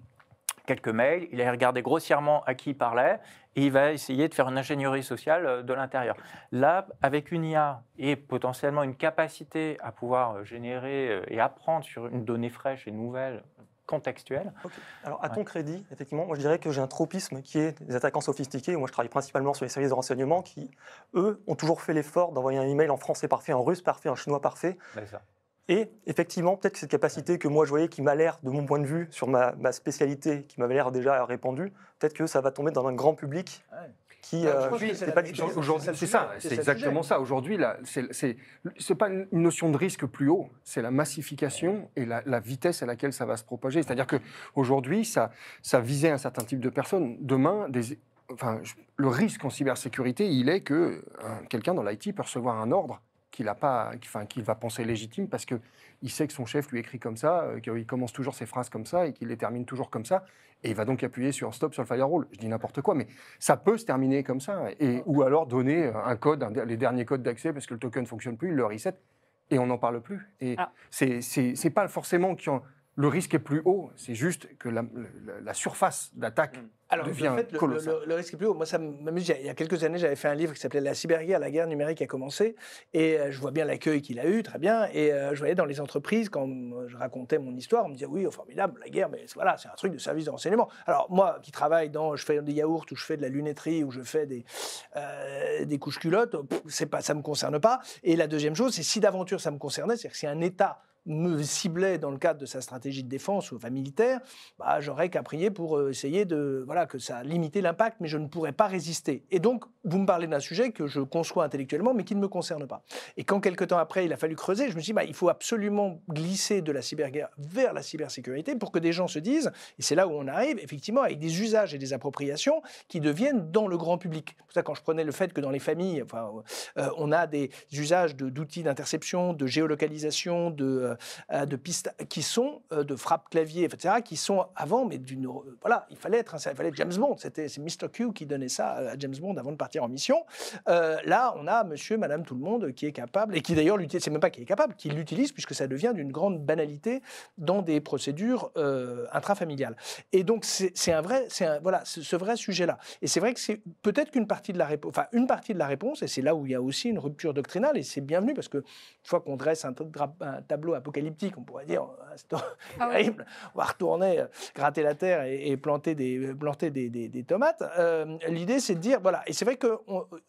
quelques mails, il allait regarder grossièrement à qui il parlait et il va essayer de faire une ingénierie sociale euh, de l'intérieur. Là, avec une IA et potentiellement une capacité à pouvoir euh, générer euh, et apprendre sur une donnée fraîche et nouvelle, contextuelle. Alors, à ton Ouais. crédit, effectivement, moi je dirais que j'ai un tropisme qui est des attaquants sophistiqués. Moi, je travaille principalement sur les services de renseignement qui, eux, ont toujours fait l'effort d'envoyer un email en français parfait, en russe parfait, en chinois parfait. ça. Et effectivement, peut-être que cette capacité que moi je voyais qui m'a l'air, de mon point de vue, sur ma, ma spécialité, qui m'avait l'air déjà répandue, peut-être que ça va tomber dans un grand public Ouais. qui je euh, c'est ça, c'est exactement sujet. ça. Aujourd'hui, c'est pas une notion de risque plus haut, c'est la massification et la, la vitesse à laquelle ça va se propager. C'est-à-dire que aujourd'hui, ça, ça visait un certain type de personnes. Demain, des, enfin, le risque en cybersécurité, il est que euh, quelqu'un dans l'IT peut recevoir un ordre qu'il a pas, enfin, qu'il va penser légitime parce que il sait que son chef lui écrit comme ça, euh, qu'il commence toujours ses phrases comme ça et qu'il les termine toujours comme ça, et il va donc appuyer sur stop sur le firewall. Je dis n'importe quoi, mais ça peut se terminer comme ça, et, ou alors donner un code, un- les derniers codes d'accès parce que le token ne fonctionne plus, il le reset, et on n'en parle plus. Et Ah. c'est pas forcément que le risque est plus haut, c'est juste que la, la- la surface d'attaque Alors, devient en fait, le, colossale. le- le risque est plus haut. Moi, ça m'amuse. Il y a- quelques années, j'avais fait un livre qui s'appelait La cyberguerre, la guerre numérique a commencé. Et euh, je vois bien l'accueil qu'il a eu, très bien. Et euh, je voyais dans les entreprises, quand je racontais mon histoire, on me disait Oui, oh, formidable, la guerre, mais voilà, c'est un truc de service de renseignement. Alors, moi qui travaille dans, je fais des yaourts, ou je fais de la lunetterie, ou je fais des, euh, des couches culottes, pff, pas, ça me concerne pas. Et la deuxième chose, c'est si d'aventure ça me concernait, c'est-à-dire que si un État me ciblait dans le cadre de sa stratégie de défense ou enfin, militaire, bah, j'aurais qu'à prier pour euh, essayer de voilà que ça limite l'impact, mais je ne pourrais pas résister. Et donc, vous me parlez d'un sujet que je conçois intellectuellement, mais qui ne me concerne pas. Et quand quelques temps après, il a fallu creuser, je me suis dit, bah, il faut absolument glisser de la cyberguerre vers la cybersécurité pour que des gens se disent, et c'est là où on arrive, effectivement, avec des usages et des appropriations qui deviennent dans le grand public. C'est pour ça quand je prenais le fait que dans les familles, enfin, euh, on a des usages d'outils d'interception, de géolocalisation, de euh, de pistes qui sont euh, de frappe clavier, etc., qui sont avant, mais d'une voilà, il fallait être, il fallait James Bond. C'était c'est Mr Q qui donnait ça à James Bond avant de partir en mission. Euh, là, on a Monsieur, Madame, tout le monde qui est capable et qui d'ailleurs l'utilise. C'est même pas qui est capable, qui l'utilise puisque ça devient d'une grande banalité dans des procédures intrafamiliales. Et donc c'est un vrai, c'est voilà, ce vrai sujet-là. Et c'est vrai que c'est peut-être qu'une partie de la réponse, enfin une partie de la réponse, et c'est là où il y a aussi une rupture doctrinale, et c'est bienvenu parce que une fois qu'on dresse un, un tableau apocalyptique on pourrait dire, c'est ah <laughs> terrible, on va retourner, euh, gratter la terre et, planter, des, planter des, tomates. Euh, l'idée, c'est de dire, voilà, et c'est vrai que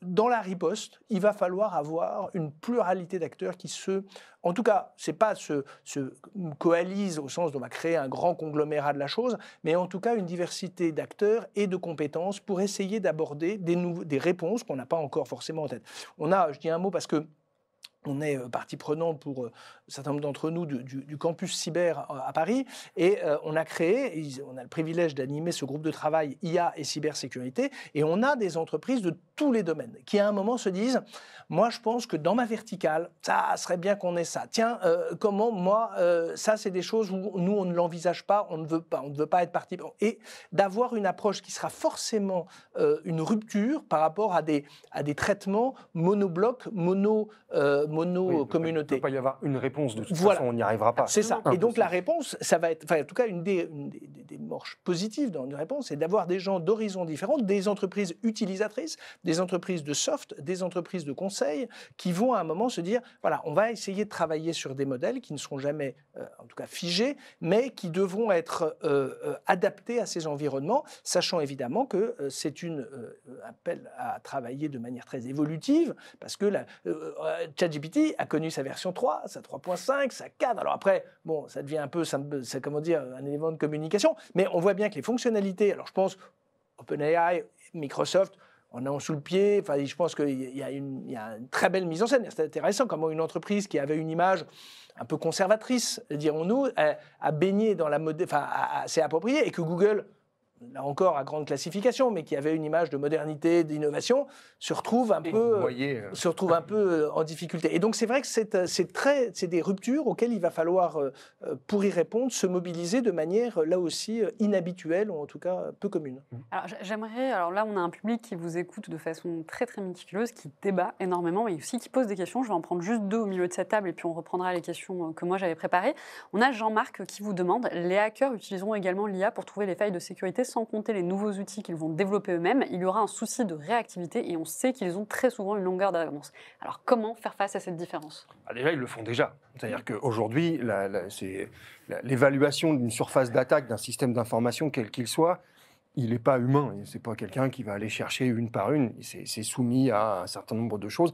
dans la riposte, il va falloir avoir une pluralité d'acteurs qui se... En tout cas, c'est pas se, se coalisent au sens d'on va créer un grand conglomérat de la chose, mais en tout cas une diversité d'acteurs et de compétences pour essayer d'aborder des, des réponses qu'on n'a pas encore forcément en tête. On a, je dis un mot parce que on est euh, partie prenante pour euh, certain nombre d'entre nous du, campus cyber à Paris et euh, on a créé, on a le privilège d'animer ce groupe de travail IA et cybersécurité et on a des entreprises de tous les domaines qui à un moment se disent moi je pense que dans ma verticale ça serait bien qu'on ait ça tiens comment moi ça c'est des choses où nous on ne l'envisage pas on ne veut pas on ne veut pas être partie et d'avoir une approche qui sera forcément une rupture par rapport à des à des traitements monoblocs mono mono-communauté. il ne peut pas y avoir une réponse de toute façon, on n'y arrivera pas. C'est ça. Et donc la réponse, ça va être, enfin, en tout cas, une des, des, marches positives dans une réponse, c'est d'avoir des gens d'horizons différents, des entreprises utilisatrices, des entreprises de soft, des entreprises de conseil, qui vont à un moment se dire, voilà, on va essayer de travailler sur des modèles qui ne seront jamais, euh, en tout cas, figés, mais qui devront être euh, euh, adaptés à ces environnements, sachant évidemment que c'est une appel à travailler de manière très évolutive, parce que la, ChatGPT a connu sa version 3, sa 3.5, sa 4. Alors après, bon, ça devient un peu, c'est comment dire, un élément de communication, mais on voit bien que les fonctionnalités, alors je pense OpenAI, Microsoft, on a sous le pied. Enfin, je pense qu'il y, a une très belle mise en scène. C'est intéressant comment une entreprise qui avait une image un peu conservatrice, dirons-nous, a, baigné dans la mode, enfin, s'est appropriée et que Google là encore à grande classification, mais qui avait une image de modernité, d'innovation, se retrouve un peu, euh, se retrouve un peu euh, en difficulté. Et donc c'est vrai que c'est euh, très, c'est des ruptures auxquelles il va falloir, pour y répondre, se mobiliser de manière là aussi inhabituelle ou en tout cas peu commune. Alors j'aimerais, alors là on a un public qui vous écoute de façon très très méticuleuse, qui débat énormément et aussi qui pose des questions. Je vais en prendre juste deux au milieu de cette table et puis on reprendra les questions que moi j'avais préparées. On a Jean-Marc qui vous demande les hackers utiliseront également l'IA pour trouver les failles de sécurité sans compter les nouveaux outils qu'ils vont développer eux-mêmes, il y aura un souci de réactivité et on sait qu'ils ont très souvent une longueur d'avance. Alors comment faire face à cette différence? Ah, Déjà, ils le font déjà. C'est-à-dire qu'aujourd'hui, l'évaluation d'une surface d'attaque d'un système d'information, quel qu'il soit, il n'est pas humain. Ce n'est pas quelqu'un qui va aller chercher une par une. C'est soumis à un certain nombre de choses.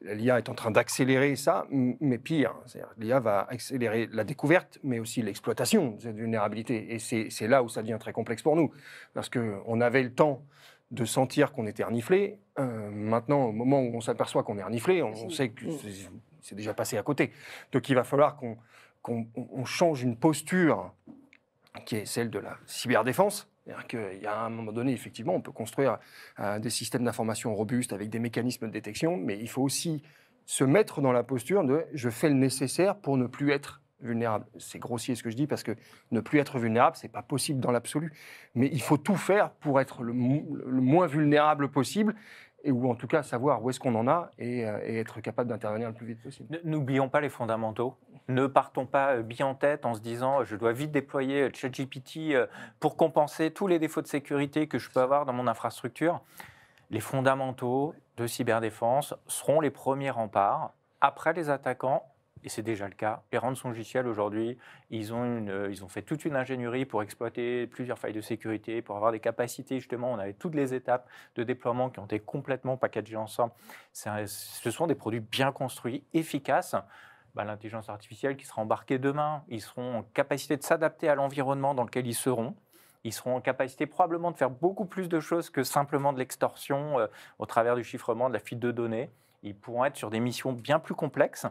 L'IA est en train d'accélérer ça, mais pire, l'IA va accélérer la découverte, mais aussi l'exploitation de cette vulnérabilité. Et c'est là où ça devient très complexe pour nous, parce qu'on avait le temps de sentir qu'on était reniflé. Euh, maintenant, au moment où on s'aperçoit qu'on est reniflé, on, sait que c'est déjà passé à côté. Donc il va falloir qu'on change une posture qui est celle de la cyberdéfense, c'est-à-dire qu'il y a un moment donné, effectivement, on peut construire des systèmes d'information robustes avec des mécanismes de détection, mais il faut aussi se mettre dans la posture de je fais le nécessaire pour ne plus être vulnérable. C'est grossier ce que je dis parce que ne plus être vulnérable, c'est pas possible dans l'absolu. Mais il faut tout faire pour être le, moins vulnérable possible ou en tout cas savoir où est-ce qu'on en a et, euh, être capable d'intervenir le plus vite possible. N'oublions pas les fondamentaux. Ne partons pas euh, bien en tête en se disant je dois vite déployer euh, ChatGPT pour compenser tous les défauts de sécurité que je peux avoir dans mon infrastructure. Les fondamentaux de cyberdéfense seront les premiers remparts. Après les attaquants, et c'est déjà le cas. Les logiciels aujourd'hui, ils, ont euh, ils ont fait toute une ingénierie pour exploiter plusieurs failles de sécurité, pour avoir des capacités. Justement, on avait toutes les étapes de déploiement qui ont été complètement packagées ensemble. ce sont des produits bien construits, efficaces. Bah, l'intelligence artificielle qui sera embarquée demain, ils seront en capacité de s'adapter à l'environnement dans lequel ils seront. Ils seront en capacité probablement de faire beaucoup plus de choses que simplement de l'extorsion euh, au travers du chiffrement, de la fuite de données. Ils pourront être sur des missions bien plus complexes.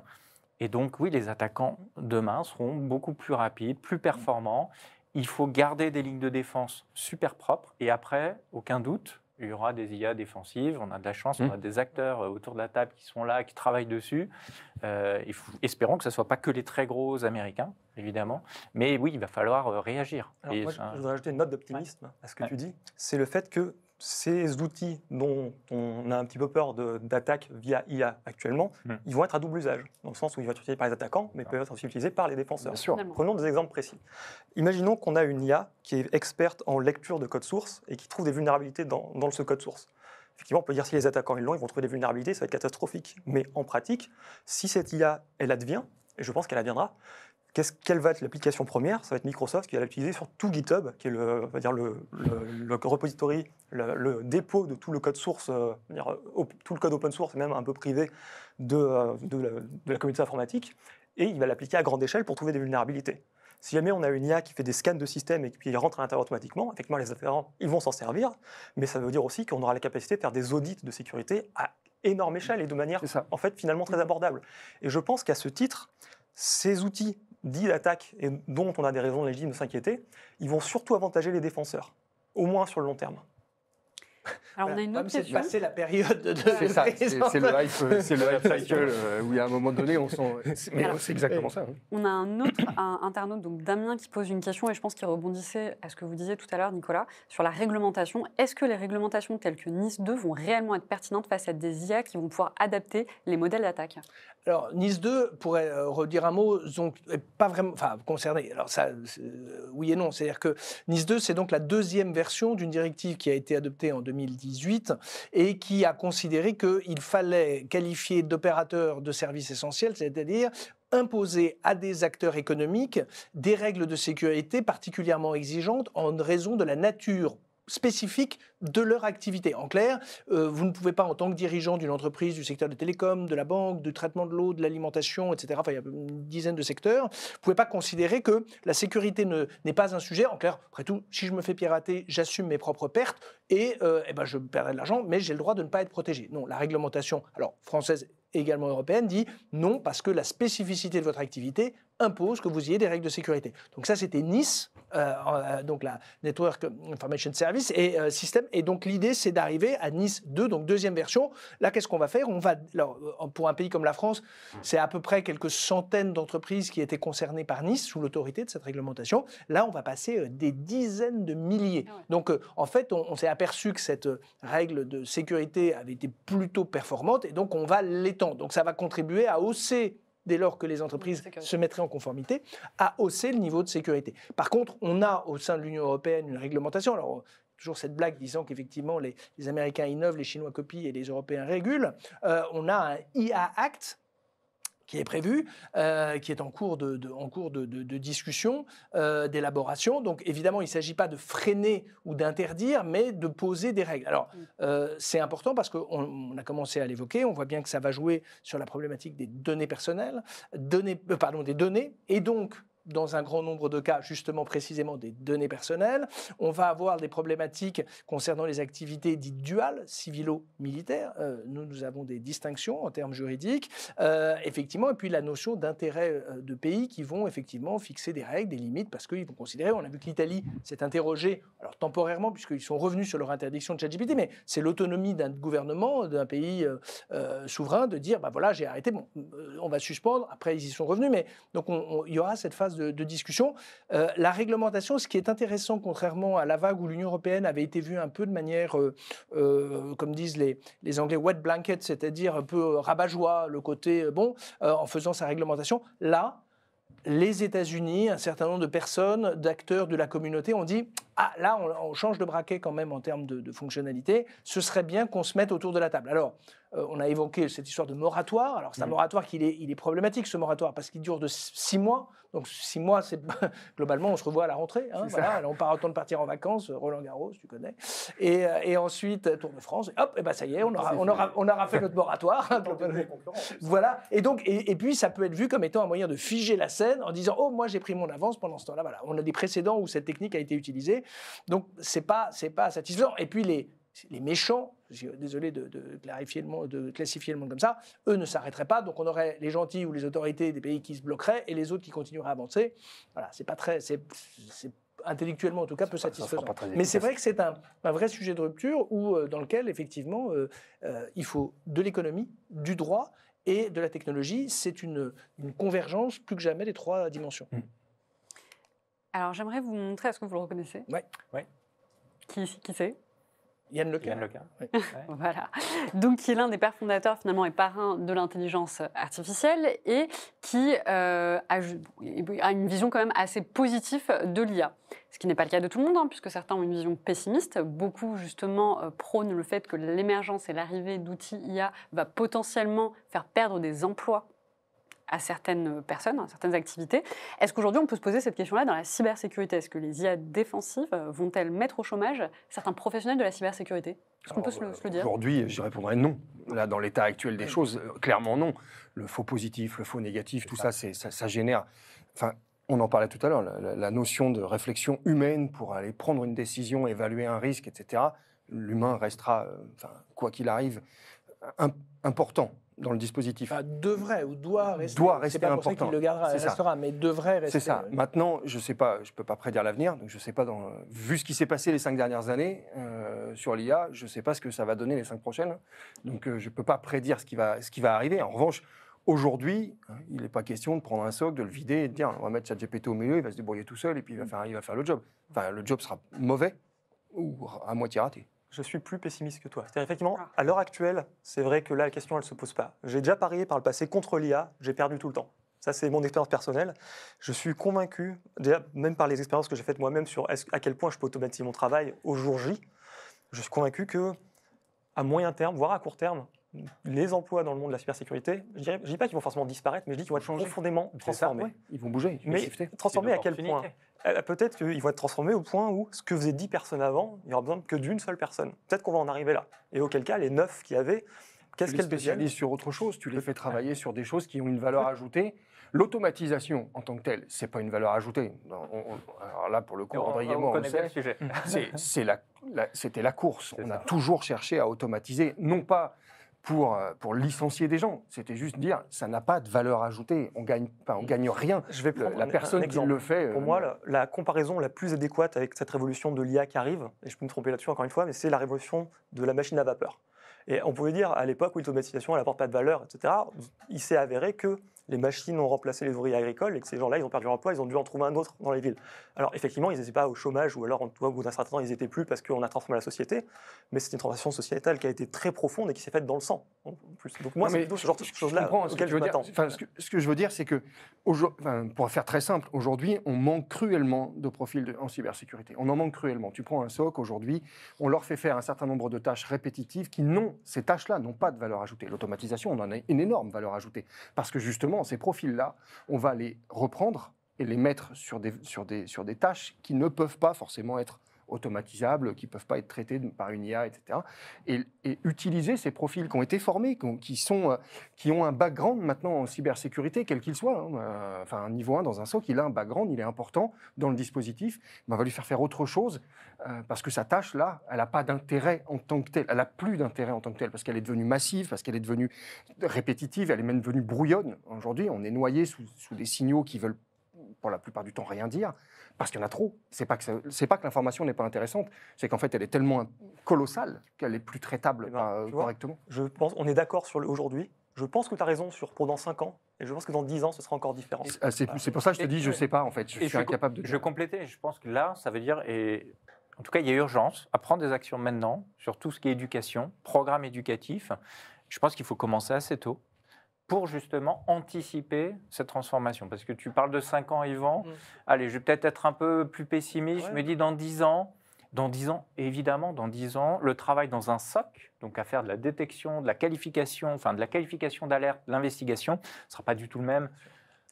Et donc, oui, les attaquants demain seront beaucoup plus rapides, plus performants. Il faut garder des lignes de défense super propres. Et après, aucun doute, il y aura des IA défensives. On a de la chance, on a des acteurs euh, autour de la table qui sont là, qui travaillent dessus. Euh, il faut- espérons que ce ne soit pas que les très gros Américains, évidemment. Mais oui, il va falloir euh, réagir. Alors, Et moi, je, ça- je voudrais ajouter une note d'optimisme à ce que Ouais. tu dis. C'est le fait que ces outils dont on a un petit peu peur d'attaque via IA actuellement, Hmm. ils vont être à double usage, dans le sens où ils vont être utilisés par les attaquants, mais peuvent être aussi utilisés par les défenseurs. Bien sûr. Finalement. Prenons des exemples précis. Imaginons qu'on a une IA qui est experte en lecture de code source et qui trouve des vulnérabilités dans, dans ce code source. Effectivement, on peut dire si les attaquants ils l'ont, ils vont trouver des vulnérabilités, ça va être catastrophique. Mais en pratique, si cette IA, elle advient, et je pense qu'elle adviendra, qu'est-ce- quelle va être l'application première? Ça va être Microsoft qui va l'utiliser sur tout GitHub, qui est le, va dire le, le- le repository, le, le dépôt de tout le code source, euh, dire, op- tout le code open source, même un peu privé de, euh, de la, de la communauté informatique, et il va l'appliquer à grande échelle pour trouver des vulnérabilités. Si jamais on a une IA qui fait des scans de système et qui rentre à l'intérieur automatiquement, effectivement, les attaquants, ils vont s'en servir, mais ça veut dire aussi qu'on aura la capacité de faire des audits de sécurité à énorme échelle et de manière, en fait, finalement très abordable. Et je pense qu'à ce titre, ces outils dits d'attaque et dont on a des raisons légitimes de s'inquiéter, ils vont surtout avantager les défenseurs, au moins sur le long terme. Alors, on a une autre Comme c'est passé la période de. C'est ça, c'est le hype, euh, c'est le hype Cycle. euh, où, à un moment donné, on sent. Mais c'est exactement ça. hein. On a un autre un internaute, donc Damien, qui pose une question et je pense qu'il rebondissait à ce que vous disiez tout à l'heure, Nicolas, sur la réglementation. Est-ce que les réglementations telles que Nice 2 vont réellement être pertinentes face à des IA qui vont pouvoir adapter les modèles d'attaque? Alors, Nice 2, pourrait euh, redire un mot, donc, est pas vraiment, enfin, concerné. Alors, ça, oui et non. C'est-à-dire que Nice 2, c'est donc la deuxième version d'une directive qui a été adoptée en 2018 et qui a considéré qu'il fallait qualifier d'opérateur de services essentiels, c'est-à-dire imposer à des acteurs économiques des règles de sécurité particulièrement exigeantes en raison de la nature spécifique de leur activité. En clair, euh, vous ne pouvez pas, en tant que dirigeant d'une entreprise du secteur des télécoms, de la banque, du traitement de l'eau, de l'alimentation, etc., enfin, il y a une dizaine de secteurs, vous ne pouvez pas considérer que la sécurité ne- n'est pas un sujet. En clair, après tout, si je me fais pirater, j'assume mes propres pertes et, euh, eh ben, je perdrai de l'argent, mais j'ai le droit de ne pas être protégé. Non, la réglementation, alors française et également européenne, dit non parce que la spécificité de votre activité impose que vous ayez des règles de sécurité. Donc ça, c'était Nice, euh, euh, donc la Network Information Service et euh, System. Et donc l'idée, c'est d'arriver à Nice 2, donc deuxième version. Là, qu'est-ce qu'on va faire? On va, alors, euh, pour un pays comme la France, c'est à peu près quelques centaines d'entreprises qui étaient concernées par Nice sous l'autorité de cette réglementation. Là, on va passer euh, des dizaines de milliers. Ah. Donc, en fait, on, on s'est aperçu que cette règle de sécurité avait été plutôt performante et donc on va l'étendre. Donc, ça va contribuer à hausser dès lors que les entreprises se mettraient en conformité, à hausser le niveau de sécurité. Par contre, on a au sein de l'Union européenne une réglementation. Alors, toujours cette blague disant qu'effectivement les, les Américains innovent, les Chinois copient et les Européens régulent. Euh, on a un IA Act qui est prévu, euh, qui est en cours de, de- en cours de, de- de discussion, euh, d'élaboration. Donc évidemment, il ne s'agit pas de freiner ou d'interdire, mais de poser des règles. Alors Mm. euh, c'est important parce qu'on on a commencé à l'évoquer, on voit bien que ça va jouer sur la problématique des données personnelles, données, pardon, des données, et donc dans un grand nombre de cas, justement précisément des données personnelles. On va avoir des problématiques concernant les activités dites duales, civilo-militaires. Euh, nous, nous avons des distinctions en termes juridiques, euh, effectivement, et puis la notion d'intérêt euh, de pays qui vont effectivement fixer des règles, des limites, parce qu'ils vont considérer, on a vu que l'Italie s'est interrogée, alors temporairement, puisqu'ils sont revenus sur leur interdiction de ChatGPT, mais c'est l'autonomie d'un gouvernement, d'un pays euh, souverain, de dire, bah voilà, j'ai arrêté, bon, on va suspendre, après ils y sont revenus, mais donc on- on- il y aura cette phase de, discussion. Euh, la réglementation, ce qui est intéressant, contrairement à la vague où l'Union européenne avait été vue un peu de manière, euh, euh, comme disent les, les Anglais, wet blanket, c'est-à-dire un peu rabat-joie, le côté, bon, en faisant sa réglementation. Là, les États-Unis, un certain nombre de personnes, d'acteurs de la communauté ont dit ah là, on, on change de braquet quand même en termes de, de fonctionnalité, ce serait bien qu'on se mette autour de la table. Alors, euh, on a évoqué cette histoire de moratoire. Alors, c'est un Mhm. moratoire qui est, il est problématique, ce moratoire, parce qu'il dure de six mois. Donc, six mois, c'est <laughs> globalement, on se revoit à la rentrée. hein, voilà. Alors, on part autant de partir en vacances, Roland Garros, tu connais. Et, euh, et ensuite, Tour de France. Et hop, et ben ça y est, on aura, on aura, on aura fait notre moratoire. <laughs> voilà. Et donc, et, et puis, ça peut être vu comme étant un moyen de figer la scène en disant, oh, moi, j'ai pris mon avance pendant ce temps-là. Voilà. On a des précédents où cette technique a été utilisée. Donc, c'est pas, c'est pas satisfaisant. Et puis, les, les méchants, désolé de, de clarifier le monde, de classifier le monde comme ça, eux ne s'arrêteraient pas. Donc, on aurait les gentils ou les autorités des pays qui se bloqueraient et les autres qui continueraient à avancer. Voilà. C'est pas très, c'est, intellectuellement en tout cas peu satisfaisant. pas Mais c'est vrai que c'est un, un vrai sujet de rupture où, euh, dans lequel, effectivement, euh, euh, il faut de l'économie, du droit et de la technologie. C'est une, une convergence plus que jamais des trois dimensions. Alors, j'aimerais vous montrer, est-ce que vous le reconnaissez? Ouais. Ouais. Qui, qui c'est? Yann Lequin. Yann Lequin. <laughs> Voilà. Donc, qui est l'un des pères fondateurs finalement et parrain de l'intelligence artificielle et qui euh, a une vision quand même assez positive de l'IA. Ce qui n'est pas le cas de tout le monde, hein, puisque certains ont une vision pessimiste. Beaucoup justement euh, prônent le fait que l'émergence et l'arrivée d'outils IA va potentiellement faire perdre des emplois à certaines personnes, à certaines activités. Est-ce qu'aujourd'hui on peut se poser cette question-là dans la cybersécurité? Est-ce que les IA défensives euh, vont-elles mettre au chômage certains professionnels de la cybersécurité? Est-ce qu'on peut se le, se le dire? Aujourd'hui, je répondrais non. Là, dans l'état actuel des choses, euh, clairement non. Le faux positif, le faux négatif, tout ça, c'est, ça, ça génère. Enfin, on en parlait tout à l'heure, la, notion de réflexion humaine pour aller prendre une décision, évaluer un risque, etc. L'humain restera, euh, enfin, quoi qu'il arrive, im- important dans le dispositif. Enfin, devrait ou doit rester. Doit C'est rester pas pour important. ça qu'il le gardera, C'est ça. restera, mais devrait rester. C'est ça. oui. Maintenant, je sais pas, je peux pas prédire l'avenir. Donc, je sais pas dans, vu ce qui s'est passé les cinq dernières années euh, sur l'IA, je sais pas ce que ça va donner les cinq prochaines. Donc, euh, je peux pas prédire ce qui va, ce qui va arriver. En revanche, aujourd'hui, hein, il n'est pas question de prendre un socle, de le vider et de dire, on va mettre ChatGPT au milieu, il va se débrouiller tout seul et puis il va faire, il va faire le job. Enfin, le job sera mauvais ou à moitié raté. Je suis plus pessimiste que toi. C'est-à-dire, effectivement, Ah. à l'heure actuelle, c'est vrai que là, la question, elle ne se pose pas. J'ai déjà parié par le passé contre l'IA, j'ai perdu tout le temps. Ça, c'est mon expérience personnelle. Je suis convaincu, déjà, même par les expériences que j'ai faites moi-même sur est-ce- à quel point je peux automatiser mon travail au jour J, je suis convaincu que, à moyen terme, voire à court terme, les emplois dans le monde de la cybersécurité, je ne dis pas qu'ils vont forcément disparaître, mais je dis qu'ils vont être Changer. profondément C'est ça, transformés. Ouais, ils vont bouger, ils vont Mais transformés à quel point? Peut-être qu'ils vont être transformés au point où ce que faisaient 10 personnes avant, il n'y aura besoin que d'une seule personne. Peut-être qu'on va en arriver là. Et auquel cas, les 9 qu'il y avait, qu'est-ce tu les qu'elles deviennent spécialises sur autre chose, tu les fais travailler sur des choses qui ont une valeur ajoutée. L'automatisation en tant que telle, c'est pas une valeur ajoutée. Non, on- on- alors là, pour le coup, André et on moi, on sait. <laughs> c'est la- la- C'était la course. On a toujours cherché à automatiser, non pas pour, euh, pour licencier des gens, c'était juste dire ça n'a pas de valeur ajoutée, on gagne, on gagne rien. Je vais prendre la personne qui le fait. euh, Pour moi, la, la comparaison la plus adéquate avec cette révolution de l'IA qui arrive, et je peux me tromper là-dessus encore une fois, mais c'est la révolution de la machine à vapeur. Et on pouvait dire à l'époque où l'automatisation n'apporte pas de valeur, etc., il s'est avéré que les machines ont remplacé les ouvriers agricoles et que ces gens-là, ils ont perdu leur emploi, ils ont dû en trouver un autre dans les villes. Alors effectivement, ils n'étaient pas au chômage, ou alors en tout au bout d'un certain temps, ils n'étaient plus parce qu'on a transformé la société, mais c'est une transformation sociétale qui a été très profonde et qui s'est faite dans le sang. en plus. Donc moi, Non, c'est plutôt ce genre de choses-là tu je m'attends. Enfin, ce, que, ce que je veux dire, c'est que, enfin, pour faire très simple, aujourd'hui, on manque cruellement de profils de- en cybersécurité. On en manque cruellement. Tu prends un SOC aujourd'hui, on leur fait faire un certain nombre de tâches répétitives qui n'ont, ces tâches-là n'ont pas de valeur ajoutée. L'automatisation, on en a une énorme valeur ajoutée. Parce que justement, ces profils-là, on va les reprendre et les mettre sur des, sur des, sur des tâches qui ne peuvent pas forcément être automatisables, qui ne peuvent pas être traitées de- par une IA, etc. Et, utiliser ces profils qui ont été formés, qui, ont- qui sont, euh, qui ont un background maintenant en cybersécurité, quel qu'il soit. hein. Euh, enfin, un niveau 1 dans un SOC, il a un background, il est important dans le dispositif, mais on va lui faire faire autre chose, euh, parce que sa tâche, là, elle n'a pas d'intérêt en tant que telle. Elle n'a plus d'intérêt en tant que telle, parce qu'elle est devenue massive, parce qu'elle est devenue répétitive, elle est même devenue brouillonne. Aujourd'hui, on est noyé sous, sous des signaux qui veulent pour la plupart du temps rien dire, parce qu'il y en a trop. C'est pas que c'est pas que l'information n'est pas intéressante, c'est qu'en fait elle est tellement colossale qu'elle est plus traitable Eh ben, vois, correctement. Je pense, on est d'accord sur le aujourd'hui. Je pense que tu as raison sur pendant 5 ans, et je pense que dans 10 ans, ce sera encore différent. Ah, C'est pour ça que je te dis, je sais pas en fait, je suis incapable de Je complétais, je pense que là, ça veut dire, et en tout cas, il y a urgence à prendre des actions maintenant sur tout ce qui est éducation, programme éducatif. Je pense qu'il faut commencer assez tôt pour justement anticiper cette transformation Parce que tu parles de 5 ans, Yvan. Mm. Allez, je vais peut-être être un peu plus pessimiste. Ouais. Je me dis dans 10 ans, dans 10 ans, évidemment, dans 10 ans, le travail dans un SOC, donc à faire de la détection, de la qualification, enfin de la qualification d'alerte, l'investigation, ne sera pas du tout le même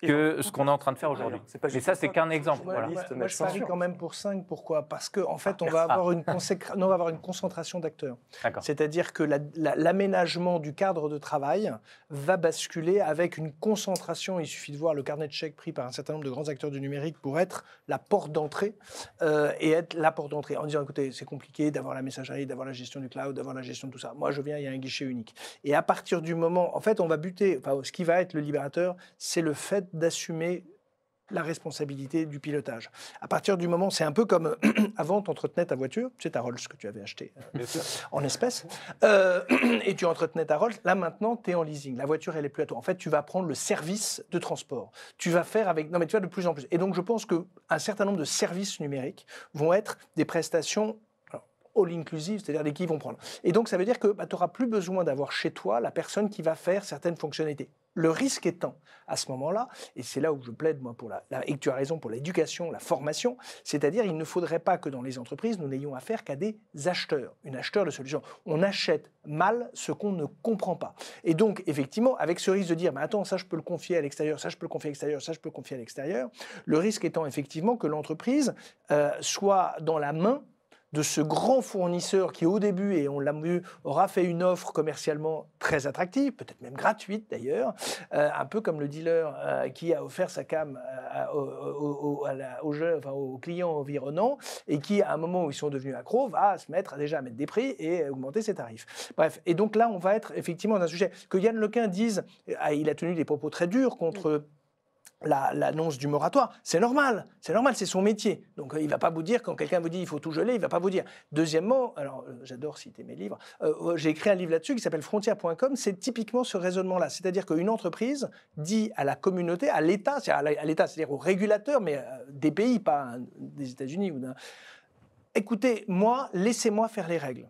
que ce qu'on est en train de faire aujourd'hui. Pas Mais ça, c'est qu'un exemple. Moi, Voilà. moi- Liste, moi, je parie quand même pour 5. Pourquoi? Parce qu'en fait, on Ah, va, ah. avoir une consécra- non, on va avoir une concentration d'acteurs. D'accord. C'est-à-dire que la- la- l'aménagement du cadre de travail va basculer avec une concentration. Il suffit de voir le carnet de chèques pris par un certain nombre de grands acteurs du numérique pour être la porte d'entrée euh, et être la porte d'entrée en disant écoutez, c'est compliqué d'avoir la messagerie, d'avoir la gestion du cloud, d'avoir la gestion de tout ça. Moi, je viens, il y a un guichet unique. Et à partir du moment, en fait, on va buter. Enfin, ce qui va être le libérateur, c'est le fait d'assumer la responsabilité du pilotage. À partir du moment, c'est un peu comme <clears throat> avant, tu entretenais ta voiture, c'est ta Rolls que tu avais acheté sûr. en espèces, euh, <clears throat> et tu entretenais ta Rolls. Là, maintenant, tu es en leasing. La voiture, elle est plus à toi. En fait, tu vas prendre le service de transport. Tu vas faire avec. Non, mais tu vas de plus en plus. Et donc, je pense qu'un certain nombre de services numériques vont être des prestations. alors, All inclusive, c'est-à-dire des qui vont prendre. Et donc, ça veut dire que bah, tu n'auras plus besoin d'avoir chez toi la personne qui va faire certaines fonctionnalités. Le risque étant, à ce moment-là, et c'est là où je plaide, moi, pour la, et tu as raison, pour l'éducation, la formation, c'est-à-dire il ne faudrait pas que dans les entreprises, nous n'ayons affaire qu'à des acheteurs, une acheteur de solutions. On achète mal ce qu'on ne comprend pas. Et donc, effectivement, avec ce risque de dire, mais attends, ça je peux le confier à l'extérieur, ça je peux le confier à l'extérieur, ça je peux le confier à l'extérieur, le risque étant effectivement que l'entreprise euh, soit dans la main de ce grand fournisseur qui, au début, et on l'a vu, aura fait une offre commercialement très attractive, peut-être même gratuite d'ailleurs, euh, un peu comme le dealer euh, qui a offert sa cam euh, à aux, clients environnants et qui, à un moment où ils sont devenus accros, va se mettre à déjà mettre des prix et augmenter ses tarifs. Bref, et donc là, on va être effectivement dans un sujet que Yann Lequin dise, ah, il a tenu des propos très durs contre la- l'annonce du moratoire, c'est normal, c'est normal, c'est son métier. Donc euh, il va pas vous dire quand quelqu'un vous dit il faut tout geler, il va pas vous dire. Deuxièmement, alors euh, j'adore citer mes livres, euh, j'ai écrit un livre là-dessus qui s'appelle frontière.com, c'est typiquement ce raisonnement-là, c'est-à-dire qu'une entreprise dit à la communauté, à l'État, c'est-à-dire aux régulateurs, mais des pays, pas des États-Unis ou d'un écoutez, moi, laissez-moi faire les règles.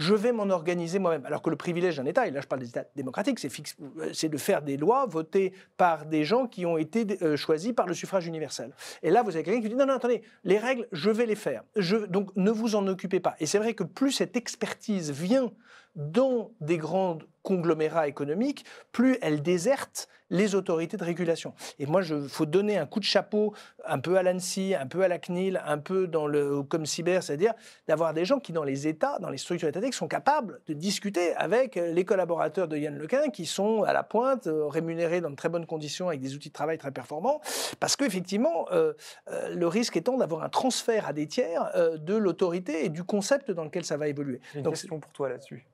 Je vais m'en organiser moi-même. Alors que le privilège d'un État, et là je parle des États démocratiques, c'est euh, de faire des lois votées par des gens qui ont été euh, choisis par le suffrage universel. Et là, vous avez quelqu'un qui dit non, non, attendez, les règles, je vais les faire. Je, donc ne vous en occupez pas. Et c'est vrai que plus cette expertise vient dans des grands conglomérats économiques, plus elle déserte les autorités de régulation. Et moi, il faut donner un coup de chapeau un peu à l'ANSI, un peu à la CNIL, un peu dans le comme cyber, c'est-à-dire d'avoir des gens qui, dans les États, dans les structures étatiques, sont capables de discuter avec les collaborateurs de Yann Lequin, qui sont à la pointe, euh, rémunérés dans de très bonnes conditions, avec des outils de travail très performants, parce qu'effectivement, euh, euh, le risque étant d'avoir un transfert à des tiers euh, de l'autorité et du concept dans lequel ça va évoluer. J'ai une Donc, question pour toi là-dessus.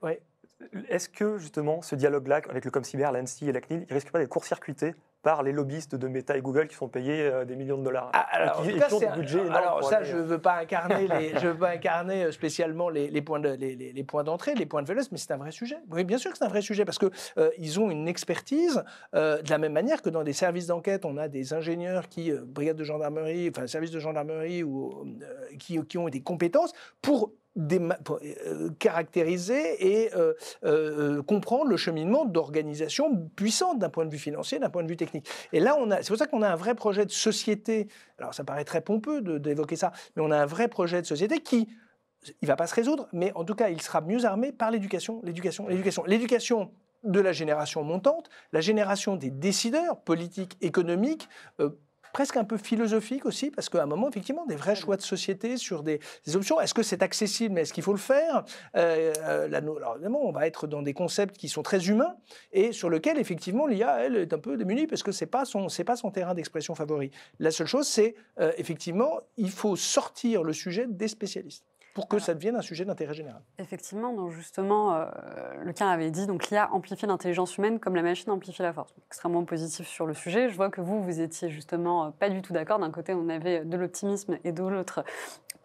Est-ce que justement ce dialogue-là avec le ComCyber, l'ANSI et la CNIL, il risque pas d'être court-circuité par les lobbyistes de Meta et Google qui sont payés euh, des millions de dollars Ah, alors, qui- cas, un- ça, aller- je veux pas incarner, <laughs> les, je veux pas incarner euh, spécialement les, les points de, les, les- les points d'entrée, les points de faiblesse, mais c'est un vrai sujet. Oui, bien sûr que c'est un vrai sujet parce que euh, ils ont une expertise euh, de la même manière que dans des services d'enquête, on a des ingénieurs qui, euh, brigade de gendarmerie, enfin service de gendarmerie ou euh, qui, qui ont des compétences pour euh, caractériser et euh, euh, comprendre le cheminement d'organisations puissantes d'un point de vue financier, d'un point de vue technique. Et là, on a, c'est pour ça qu'on a un vrai projet de société. Alors, ça paraît très pompeux d'évoquer ça, mais on a un vrai projet de société qui, il va pas se résoudre, mais en tout cas, il sera mieux armé par l'éducation, l'éducation, l'éducation, l'éducation de la génération montante, la génération des décideurs politiques, économiques. euh, presque un peu philosophique aussi, parce qu'à un moment, effectivement, des vrais choix de société sur des, des options. Est-ce que c'est accessible, mais est-ce qu'il faut le faire? Euh, euh, Alors, évidemment, on va être dans des concepts qui sont très humains et sur lesquels, effectivement, l'IA, elle, est un peu démunie parce que ce n'est pas, son- pas son terrain d'expression favori. La seule chose, c'est, euh, effectivement, il faut sortir le sujet des spécialistes pour que ça devienne un sujet d'intérêt général. Effectivement, donc justement, euh, Lequin avait dit donc l'IA amplifie l'intelligence humaine comme la machine amplifie la force. Extrêmement positif sur le sujet. Je vois que vous, vous étiez justement euh, pas du tout d'accord. D'un côté, on avait de l'optimisme et de l'autre,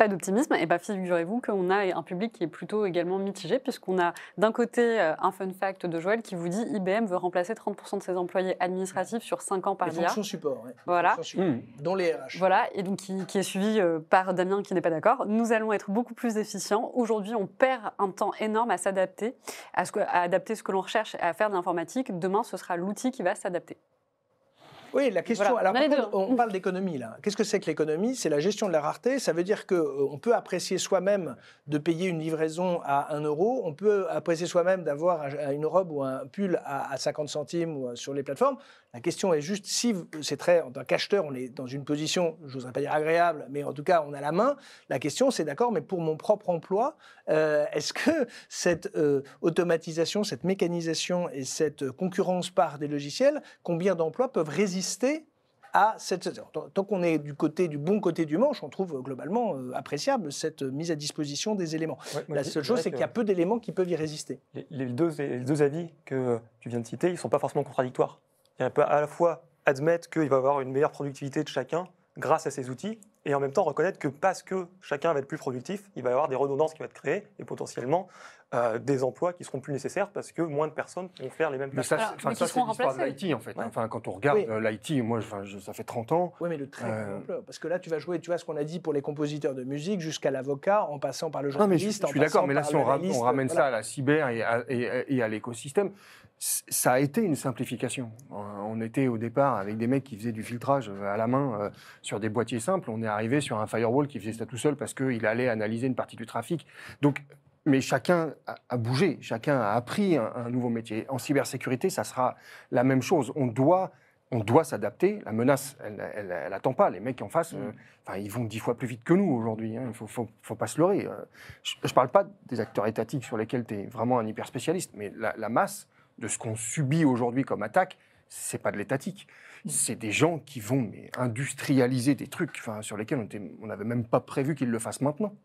pas d'optimisme. Et bien, figurez-vous qu'on a un public qui est plutôt également mitigé, puisqu'on a d'un côté euh, un fun fact de Joël qui vous dit IBM veut remplacer 30% de ses employés administratifs sur 5 ans par Les fonctions support, ouais. Voilà. Fonctions support, Mmh. dont les RH. Voilà, et donc qui, qui est suivi euh, par Damien qui n'est pas d'accord. Nous allons être beaucoup plus efficients. Aujourd'hui, on perd un temps énorme à s'adapter, à, ce que- à adapter ce que l'on recherche, à faire de l'informatique. Demain, ce sera l'outil qui va s'adapter. Oui, la question. Voilà, alors, on contre, parle d'économie là. Qu'est-ce que c'est que l'économie? C'est la gestion de la rareté. Ça veut dire que euh, on peut apprécier soi-même de payer une livraison à 1 euro. On peut apprécier soi-même d'avoir un- une robe ou un pull à, à 50 centimes ou euh, sur les plateformes. La question est juste si c'est très en tant qu'acheteur, on est dans une position, je n'oserais pas dire agréable, mais en tout cas on a la main. La question c'est d'accord, mais pour mon propre emploi, euh, est-ce que cette euh, automatisation, cette mécanisation et cette concurrence par des logiciels, combien d'emplois peuvent résister à cette. Tant- qu'on est du côté du bon côté du manche, on trouve euh, globalement euh, appréciable cette mise à disposition des éléments. Ouais, La seule chose, c'est qu'il y a peu d'éléments qui peuvent y résister. Les, les deux, les deux avis que tu viens de citer, ils ne sont pas forcément contradictoires. Il peut à la fois admettre qu'il va y avoir une meilleure productivité de chacun grâce à ces outils, et en même temps reconnaître que parce que chacun va être plus productif, il va y avoir des redondances qui vont être créées, et potentiellement euh, des emplois qui seront plus nécessaires parce que moins de personnes vont faire les mêmes Mais tâches. mais ça, c'est l'histoire de l'IT, en fait. Ouais. Enfin, quand on regarde Oui. euh, l'IT, moi, je- ça fait 30 ans. Oui, mais le très Euh. Parce que là, tu vas jouer, tu vois ce qu'on a dit pour les compositeurs de musique, jusqu'à l'avocat, en passant par le Non, mais je, journaliste. je suis d'accord, mais là, si on, ra- l'analyste, on ramène voilà. ça à la cyber et à, et- et à l'écosystème, ça a été une simplification. Euh, On était au départ avec des mecs qui faisaient du filtrage euh, à la main euh, sur des boîtiers simples. On est arrivé sur un firewall qui faisait ça tout seul parce qu'il allait analyser une partie du trafic. Donc, mais chacun a, bougé, chacun a appris un, un nouveau métier. En cybersécurité, ça sera la même chose. On doit, on doit s'adapter. La menace, elle, elle, elle attend pas. Les mecs en face, euh, enfin, ils vont dix fois plus vite que nous aujourd'hui. hein. Il faut, faut, faut pas se leurrer. Je ne parle pas des acteurs étatiques sur lesquels tu es vraiment un hyper spécialiste, mais la, la masse de ce qu'on subit aujourd'hui comme attaque, c'est pas de l'étatique. C'est des gens qui vont mais, industrialiser des trucs enfin, sur lesquels on n'avait même pas prévu qu'ils le fassent maintenant.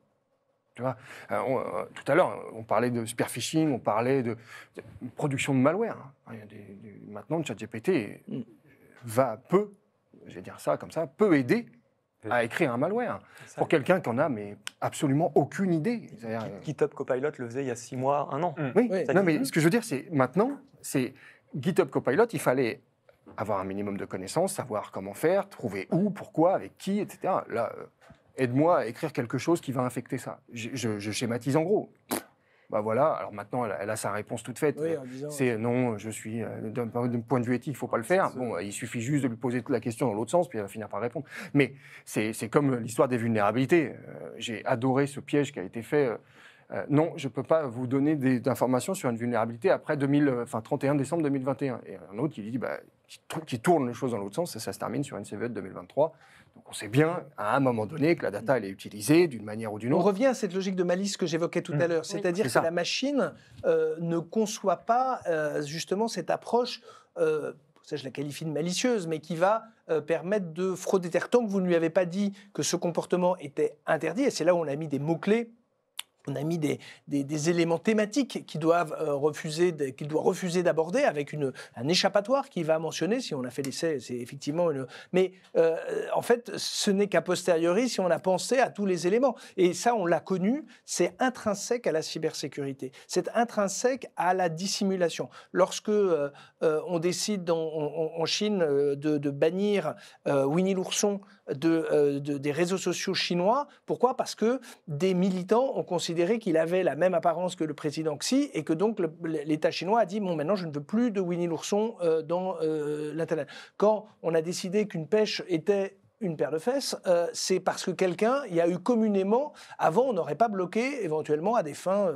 Tu vois Euh, on- euh, tout à l'heure, on parlait de spear phishing, on parlait de, de production de malware. hein. Il y a des- des- maintenant, ChatGPT Mm. va peut, je vais dire ça comme ça, peut aider à écrire un malware pour quelqu'un qui en a mais absolument aucune idée. C'est-à-dire, euh, GitHub Copilot le faisait il y a six mois, un an. oui, Oui. non, mais ce que je veux dire, c'est maintenant, c'est GitHub Copilot, il fallait avoir un minimum de connaissances, savoir comment faire, trouver où, pourquoi, avec qui, etc. Là, euh, aide-moi à écrire quelque chose qui va infecter ça. Je, je- je schématise en gros. Bah voilà, alors maintenant, elle, a- elle a sa réponse toute faite. Oui. C'est non, je suis euh, d'un point de vue éthique, il faut pas le faire. Bon, il suffit juste de lui poser la question dans l'autre sens, puis elle va finir par répondre. Mais c'est comme l'histoire des vulnérabilités. Euh, J'ai adoré ce piège qui a été fait. euh, non, je ne peux pas vous donner d'informations sur une vulnérabilité après 2000, euh, enfin, 31 décembre 2021. Et un autre qui dit, bah, qui, tou- qui tourne les choses dans l'autre sens, et ça se termine sur une CVE de 2023. Donc on sait bien, à un moment donné, que la data, elle est utilisée d'une manière ou d'une On autre. revient à cette logique de malice que j'évoquais tout à Mm. l'heure, c'est-à-dire C'est que la machine euh, ne conçoit pas euh, justement cette approche, euh, ça je la qualifie de malicieuse, mais qui va euh, permettre de frauder. Tant que vous ne lui avez pas dit que ce comportement était interdit, et c'est là où on a mis des mots-clés. On a mis des, éléments thématiques euh, qu'il doit refuser d'aborder avec un échappatoire qui va mentionner, si on a fait l'essai, c'est effectivement. Mais euh, en fait, ce n'est qu'à posteriori si on a pensé à tous les éléments. Et ça, on l'a connu, c'est intrinsèque à la cybersécurité. C'est intrinsèque à la dissimulation. Lorsque euh, on décide en, Chine de, de bannir Winnie l'ourson euh, de- des réseaux sociaux chinois, pourquoi? Parce que des militants ont considéré qu'il avait la même apparence que le président Xi et que donc l'État chinois a dit bon maintenant je ne veux plus de Winnie l'ourson euh, dans euh, l'internet. Quand on a décidé qu'une pêche était une paire de fesses, c'est parce que quelqu'un, y a eu communément, avant on n'aurait pas bloqué éventuellement à des fins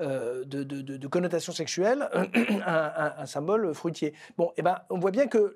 de, connotation sexuelle <clears throat> un, symbole fruitier. Bon, et ben on voit bien que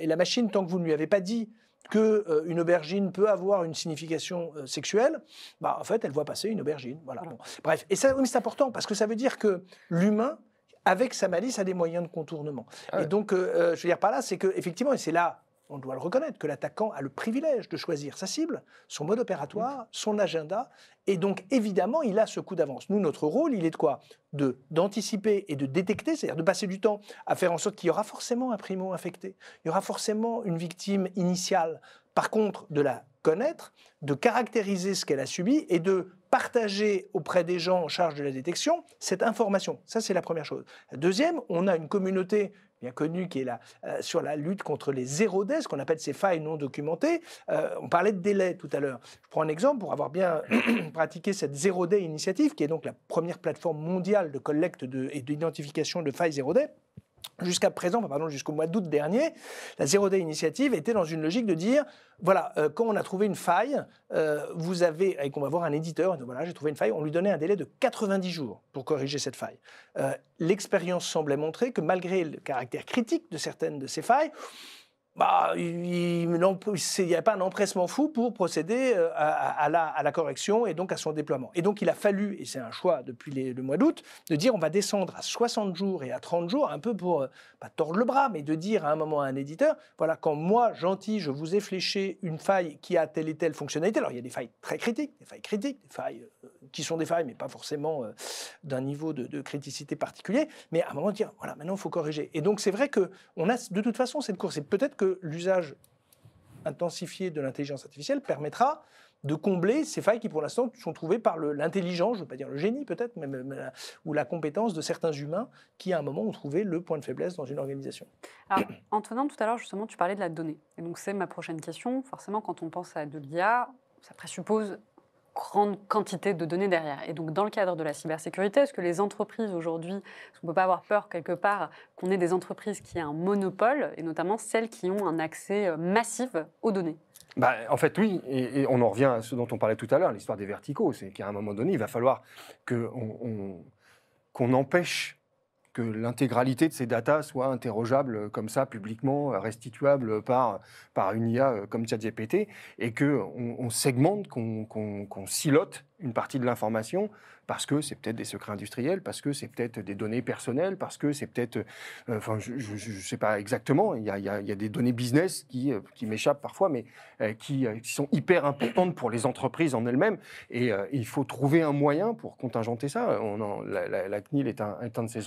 et la machine, tant que vous ne lui avez pas dit que euh, une aubergine peut avoir une signification euh, sexuelle, bah, en fait, elle voit passer une aubergine. Voilà. Bon. Bref, et ça, c'est important parce que ça veut dire que l'humain, avec sa malice, a des moyens de contournement. Ah ouais. Et donc, euh, je veux dire par là, c'est que effectivement, et c'est là, on doit le reconnaître, que l'attaquant a le privilège de choisir sa cible, son mode opératoire, son agenda, et donc évidemment, il a ce coup d'avance. Nous, notre rôle, il est de quoi? De d'anticiper et de détecter, c'est-à-dire de passer du temps à faire en sorte qu'il y aura forcément un primo infecté, il y aura forcément une victime initiale. Par contre, de la connaître, de caractériser ce qu'elle a subi et de partager auprès des gens en charge de la détection cette information. Ça, c'est la première chose. Deuxième, on a une communauté bien connue qui est là, euh, sur la lutte contre les zéro ce qu'on appelle ces failles non documentées. Euh, on parlait de délai tout à l'heure. Je prends un exemple pour avoir bien <clears throat> pratiqué cette zéro initiative, qui est donc la première plateforme mondiale de collecte et d'identification de failles zéro day. Jusqu'à présent, pardon, jusqu'au mois d'août dernier, la Zero Day Initiative était dans une logique de dire voilà, euh, quand on a trouvé une faille, euh, vous avez, et qu'on va voir un éditeur, voilà, j'ai trouvé une faille, on lui donnait un délai de 90 jours pour corriger cette faille. Euh, l'expérience semblait montrer que malgré le caractère critique de certaines de ces failles, bah, il n'y a pas un empressement fou pour procéder euh, à, la, correction et donc à son déploiement. Et donc il a fallu, et c'est un choix depuis le mois d'août, de dire on va descendre à 60 jours et à 30 jours, un peu pour, euh, pas tordre le bras, mais de dire à un moment à un éditeur, voilà, quand moi, gentil, je vous ai fléché une faille qui a telle et telle fonctionnalité, alors il y a des failles très critiques, des failles critiques, des failles euh, qui sont des failles, mais pas forcément d'un niveau de, de, criticité particulier, mais à un moment dire, voilà, maintenant il faut corriger. Et donc c'est vrai qu'on a de toute façon cette course, et peut-être que l'usage intensifié de l'intelligence artificielle permettra de combler ces failles qui pour l'instant sont trouvées par l'intelligence, je ne veux pas dire le génie peut-être, ou la compétence de certains humains qui à un moment ont trouvé le point de faiblesse dans une organisation. Alors, <coughs> Antonin, tout à l'heure justement, tu parlais de la donnée. Et donc c'est ma prochaine question. Forcément, quand on pense à de l'IA, ça présuppose grande quantité de données derrière. Et donc, dans le cadre de la cybersécurité, est-ce que les entreprises aujourd'hui, on ne peut pas avoir peur quelque part qu'on ait des entreprises qui aient un monopole, et notamment celles qui ont un accès euh, massif aux données? Bah, en fait, oui, et, on en revient à ce dont on parlait tout à l'heure, l'histoire des verticaux. C'est qu'à un moment donné, il va falloir qu'on on, empêche que l'intégralité de ces datas soit interrogeable comme ça publiquement, restituable par, par une IA euh, comme ChatGPT, et qu'on on segmente, qu'on silote une partie de l'information parce que c'est peut-être des secrets industriels, parce que c'est peut-être des données personnelles, parce que c'est peut-être, euh, enfin, je ne sais pas exactement, il y, a, il, y a, des données business qui, euh, qui m'échappent parfois, mais euh, qui, sont hyper importantes pour les entreprises en elles-mêmes, et il faut trouver un moyen pour contingenter ça. On la, CNIL est un, un de ces,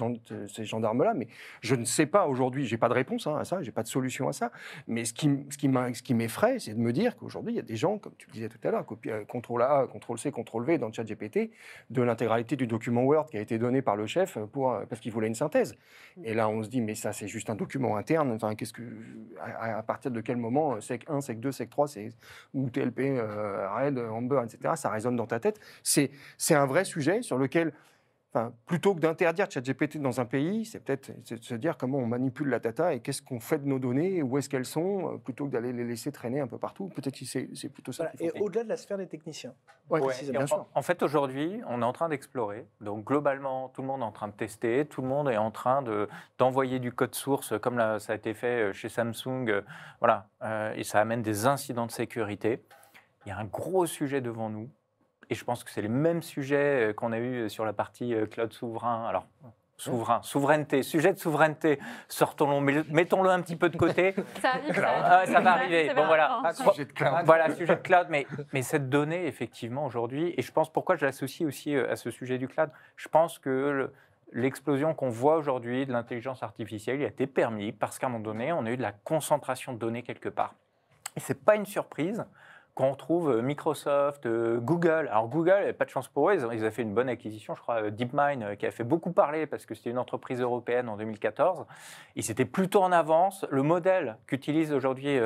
ces gendarmes-là, mais je ne sais pas aujourd'hui, j'ai pas de réponse hein, à ça, j'ai pas de solution à ça, mais ce qui, ce qui m'effraie, c'est de me dire qu'aujourd'hui, il y a des gens, comme tu le disais tout à l'heure, contrôle A, contrôle C, contrôle Dans le chat GPT, de l'intégralité du document Word qui a été donné par le chef pour, parce qu'il voulait une synthèse. Mm. Et là, on se dit, mais ça, c'est juste un document interne. Enfin, qu'est-ce que, à, partir de quel moment, SEC 1, SEC 2, SEC 3, c'est, ou TLP, euh, RAID, Amber, etc., ça résonne dans ta tête? C'est, c'est un vrai sujet sur lequel plutôt que d'interdire ChatGPT dans un pays, c'est peut-être de se dire comment on manipule la data et qu'est-ce qu'on fait de nos données, où est-ce qu'elles sont, euh, plutôt que d'aller les laisser traîner un peu partout. Peut-être que c'est plutôt ça. et au-delà de la sphère des techniciens. Ouais, bien en, sûr. en fait, aujourd'hui, on est en train d'explorer. Donc, globalement, tout le monde est en train de tester, tout le monde est en train d'envoyer du code source, comme ça a été fait euh, chez Samsung. Euh, voilà, et ça amène des incidents de sécurité. Il y a un gros sujet devant nous et je pense que c'est les mêmes sujets euh, qu'on a eu sur la partie euh, cloud souverain. Alors, souverain, souveraineté, sujet de souveraineté, sortons-le, mettons-le un petit peu de côté. Ça arrive, ça, ça va arriver. Bon, voilà. Ah, sujet de cloud. Voilà, sujet de cloud. Mais, mais cette donnée, effectivement, aujourd'hui, et je pense pourquoi je l'associe aussi euh, à ce sujet du cloud, je pense que l'explosion qu'on voit aujourd'hui de l'intelligence artificielle a été permis parce qu'à un moment donné, on a eu de la concentration de données quelque part. Et ce n'est pas une surprise qu'on trouve euh, Microsoft, euh, Google. Alors Google, pas de chance pour eux, ils ont, fait une bonne acquisition, je crois, euh, DeepMind, qui a fait beaucoup parler parce que c'était une entreprise européenne en 2014. Ils étaient plutôt en avance. Le modèle qu'utilise aujourd'hui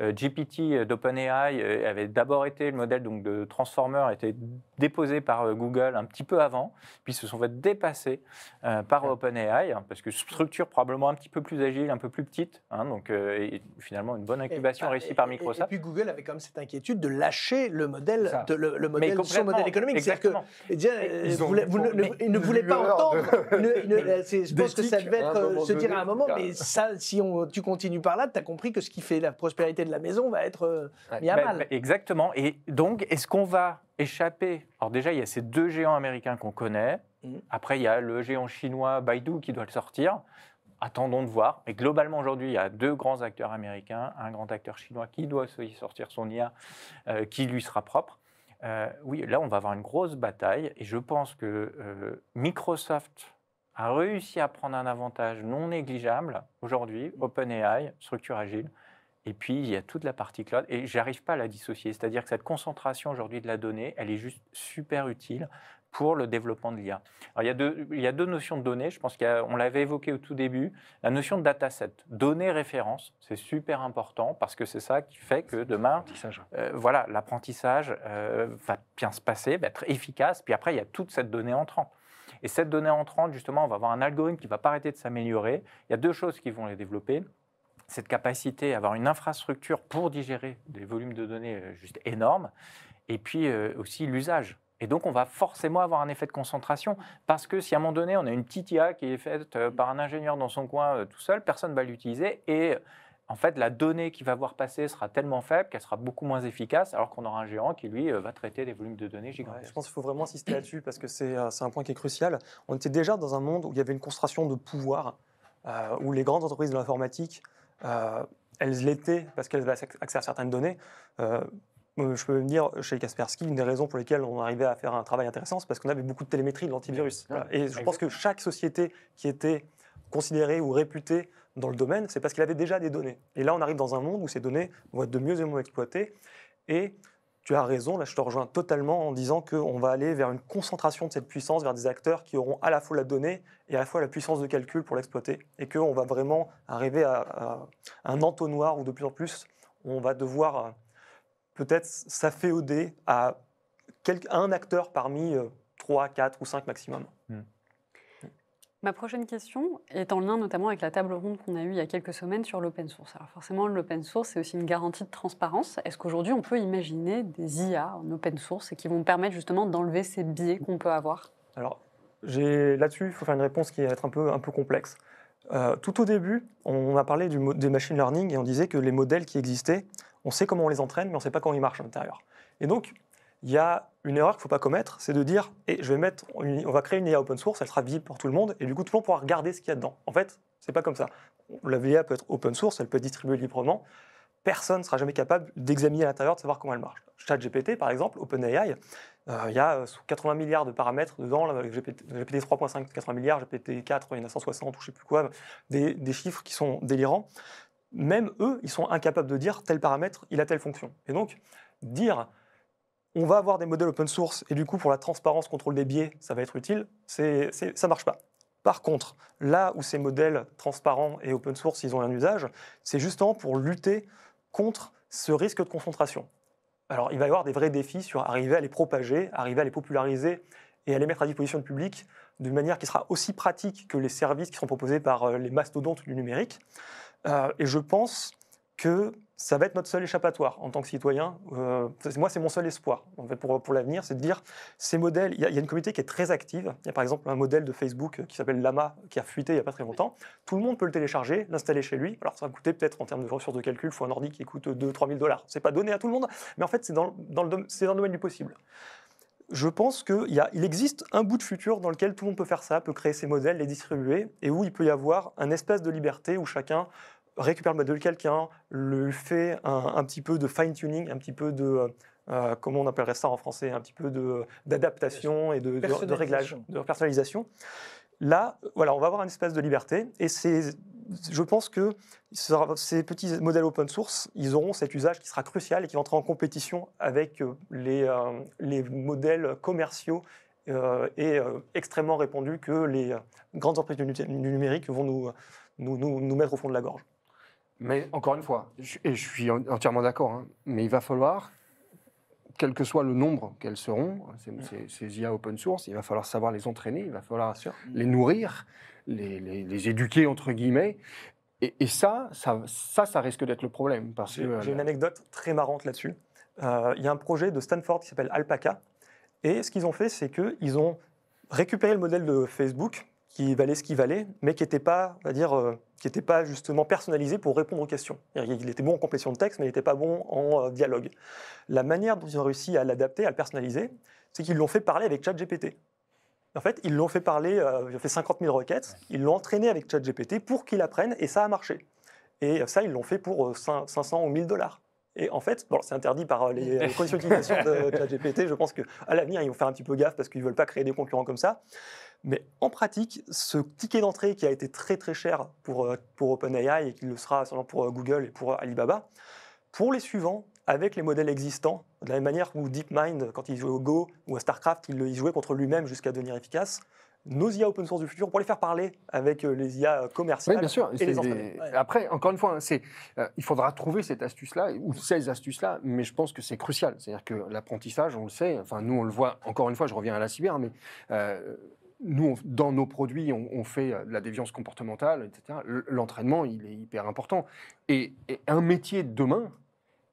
GPT d'OpenAI avait d'abord été le modèle donc, de Transformer, a été déposé par Google un petit peu avant, puis se sont fait dépasser par OpenAI, hein, parce que structure probablement un petit peu plus agile, un peu plus petite, hein, donc finalement une bonne incubation réussie par Microsoft. Et, puis Google avait comme cette inquiétude de lâcher le modèle, de, le, modèle son modèle économique. C'est-à-dire que eh vous, ne, voulaient pas entendre. <laughs> je pense que ça devait être euh, se dire à un moment, mais ça, si on, tu continues par là, tu as compris que ce qui fait la prospérité de la maison va être euh, mis à ben, mal. Ben, exactement. Et donc, est-ce qu'on va échapper Alors déjà, il y a ces deux géants américains qu'on connaît. Mmh. Après, il y a le géant chinois Baidu qui doit le sortir attendons de voir. Et globalement, aujourd'hui, il y a deux grands acteurs américains, un grand acteur chinois qui doit sortir son IA, euh, qui lui sera propre. Euh, oui, là, on va avoir une grosse bataille. Et je pense que euh, Microsoft a réussi à prendre un avantage non négligeable aujourd'hui, OpenAI, structure agile. Et puis, il y a toute la partie cloud. Et j'arrive pas à la dissocier. C'est-à-dire que cette concentration aujourd'hui de la donnée, elle est juste super utile pour le développement de l'IA. Alors, il y, a deux, il y a deux notions de données. Je pense qu'on l'avait évoqué au tout début. La notion de dataset, données référence, c'est super important parce que c'est ça qui fait que demain, euh, voilà, l'apprentissage euh, va bien se passer, va être efficace. Puis après, il y a toute cette donnée entrante. Et cette donnée entrante, justement, on va avoir un algorithme qui va pas arrêter de s'améliorer. Il y a deux choses qui vont les développer cette capacité à avoir une infrastructure pour digérer des volumes de données euh, juste énormes, et puis euh, aussi l'usage. Et donc, on va forcément avoir un effet de concentration, parce que si à un moment donné, on a une petite IA qui est faite euh, par un ingénieur dans son coin tout seul, personne ne va l'utiliser, et en fait, la donnée qui va voir passer sera tellement faible qu'elle sera beaucoup moins efficace, alors qu'on aura un géant qui, lui, va traiter des volumes de données gigantesques. je pense qu'il faut vraiment insister là-dessus, parce que c'est un point qui est crucial. On était déjà dans un monde où il y avait une concentration de pouvoir, où les grandes entreprises de l'informatique euh, elles l'étaient parce qu'elles avaient accès à certaines données. Euh, je peux me dire, chez Kaspersky, une des raisons pour lesquelles on arrivait à faire un travail intéressant, c'est parce qu'on avait beaucoup de télémétrie de l'antivirus. Et je pense que chaque société qui était considérée ou réputée dans le domaine, c'est parce qu'il avait déjà des données. Et là, on arrive dans un monde où ces données vont être de mieux en mieux exploitées. Et tu as raison, là je te rejoins totalement en disant qu'on va aller vers une concentration de cette puissance, vers des acteurs qui auront à la fois la donnée et à la fois la puissance de calcul pour l'exploiter, et qu'on va vraiment arriver à, un entonnoir où de plus en plus on va devoir euh, peut-être s'afféoder à, un acteur parmi 3, euh, 4 ou 5 maximum. Ma prochaine question est en lien notamment avec la table ronde qu'on a eue il y a quelques semaines sur l'open source. Alors forcément, l'open source, c'est aussi une garantie de transparence. Est-ce qu'aujourd'hui, on peut imaginer des IA en open source et qui vont permettre justement d'enlever ces biais qu'on peut avoir? Alors, là-dessus, il faut faire une réponse qui va être un peu, complexe. Euh, tout au début, on a parlé des machine learning et on disait que les modèles qui existaient, on sait comment on les entraîne, mais on ne sait pas comment ils marchent à l'intérieur. Et donc, il y a une erreur qu'il ne faut pas commettre, c'est de dire eh, je vais mettre on va créer une IA open source, elle sera visible pour tout le monde, et du coup tout le monde pourra regarder ce qu'il y a dedans. En fait, c'est pas comme ça. La IA peut être open source, elle peut être distribuée librement. Personne ne sera jamais capable d'examiner à l'intérieur, de savoir comment elle marche. ChatGPT, par exemple, OpenAI, euh, il y a 80 milliards de paramètres dedans, avec GPT, 3.5, 80 milliards, GPT 4, il y en a 160 ou je sais plus quoi, des chiffres qui sont délirants. Même eux, ils sont incapables de dire tel paramètre, il a telle fonction. Et donc, dire on va avoir des modèles open source et du coup pour la transparence, contrôle des biais, ça va être utile, c'est, ça marche pas. Par contre, là où ces modèles transparents et open source, ils ont un usage, c'est justement pour lutter contre ce risque de concentration. Alors il va y avoir des vrais défis sur arriver à les propager, arriver à les populariser et à les mettre à disposition du public d'une manière qui sera aussi pratique que les services qui sont proposés par euh, les mastodontes du numérique. Euh, et je pense que ça va être notre seul échappatoire en tant que citoyen. Euh, moi, c'est mon seul espoir pour, l'avenir, c'est de dire ces modèles. Il y, a une communauté qui est très active. Il y a par exemple un modèle de Facebook qui s'appelle Lama qui a fuité il n'y a pas très longtemps. Tout le monde peut le télécharger, l'installer chez lui. Alors ça va coûter peut-être en termes de ressources de calcul, il faut un ordi qui coûte 2-3 000 dollars. C'est pas donné à tout le monde, mais en fait, c'est dans, le, dans le domaine du possible je pense qu'il il existe un bout de futur dans lequel tout le monde peut faire ça, peut créer ses modèles, les distribuer, et où il peut y avoir un espace de liberté où chacun récupère le modèle de quelqu'un, le fait un, petit peu de fine-tuning, un petit peu de, euh, comment on appellerait ça en français, un petit peu d'adaptation et de, de, réglage, de personnalisation. Là, voilà, on va avoir un espace de liberté et c'est, je pense que ces petits modèles open source, ils auront cet usage qui sera crucial et qui va entrer en compétition avec euh, les, euh, les modèles commerciaux et extrêmement répandus que les grandes entreprises du numérique vont nous, nous, nous, nous mettre au fond de la gorge. Mais encore une fois, et je suis entièrement d'accord, hein, mais il va falloir, quel que soit le nombre qu'elles seront, ces, IA open source, il va falloir savoir les entraîner, il va falloir les nourrir, les, éduquer, entre guillemets. Et, ça, ça, ça, risque d'être le problème. J'ai une anecdote très marrante là-dessus. Euh, il y a un projet de Stanford qui s'appelle Alpaca. Et ce qu'ils ont fait, c'est qu'ils ont récupéré le modèle de Facebook, qui valait ce qu'il valait, mais qui n'était pas, on va dire, euh, qui n'était pas justement personnalisé pour répondre aux questions. Il était bon en complétion de texte, mais il n'était pas bon en euh, dialogue. La manière dont ils ont réussi à l'adapter, à le personnaliser, c'est qu'ils l'ont fait parler avec ChatGPT. En fait, ils l'ont fait parler, euh, ils ont fait 50 000 requêtes, ils l'ont entraîné avec ChatGPT pour qu'il apprenne, et ça a marché. Et ça, ils l'ont fait pour 500 ou 1000 dollars. Et en fait, bon, c'est interdit par les, <laughs> les conditions d'utilisation de ChatGPT. Je pense qu'à l'avenir, ils vont faire un petit peu gaffe parce qu'ils ne veulent pas créer des concurrents comme ça. Mais en pratique, ce ticket d'entrée qui a été très très cher pour, euh, pour OpenAI et qui le sera sûrement pour euh, Google et pour Alibaba, pour les suivants, avec les modèles existants, de la même manière où DeepMind, quand il jouait au Go ou à StarCraft, il, il jouait contre lui-même jusqu'à devenir efficace, nos IA open source du futur, pour les faire parler avec euh, les IA commerciales Oui, bien sûr. et les des-. Après, encore une fois, hein, c'est, euh, il faudra trouver cette astuce-là, ou ces astuces-là, mais je pense que c'est crucial. C'est-à-dire que l'apprentissage, on le sait, enfin, nous, on le voit, encore une fois, je reviens à la cyber, mais euh, nous, dans nos produits, on, fait euh, la déviance comportementale, etc. L'entraînement, il est hyper important. Et, et un métier de demain,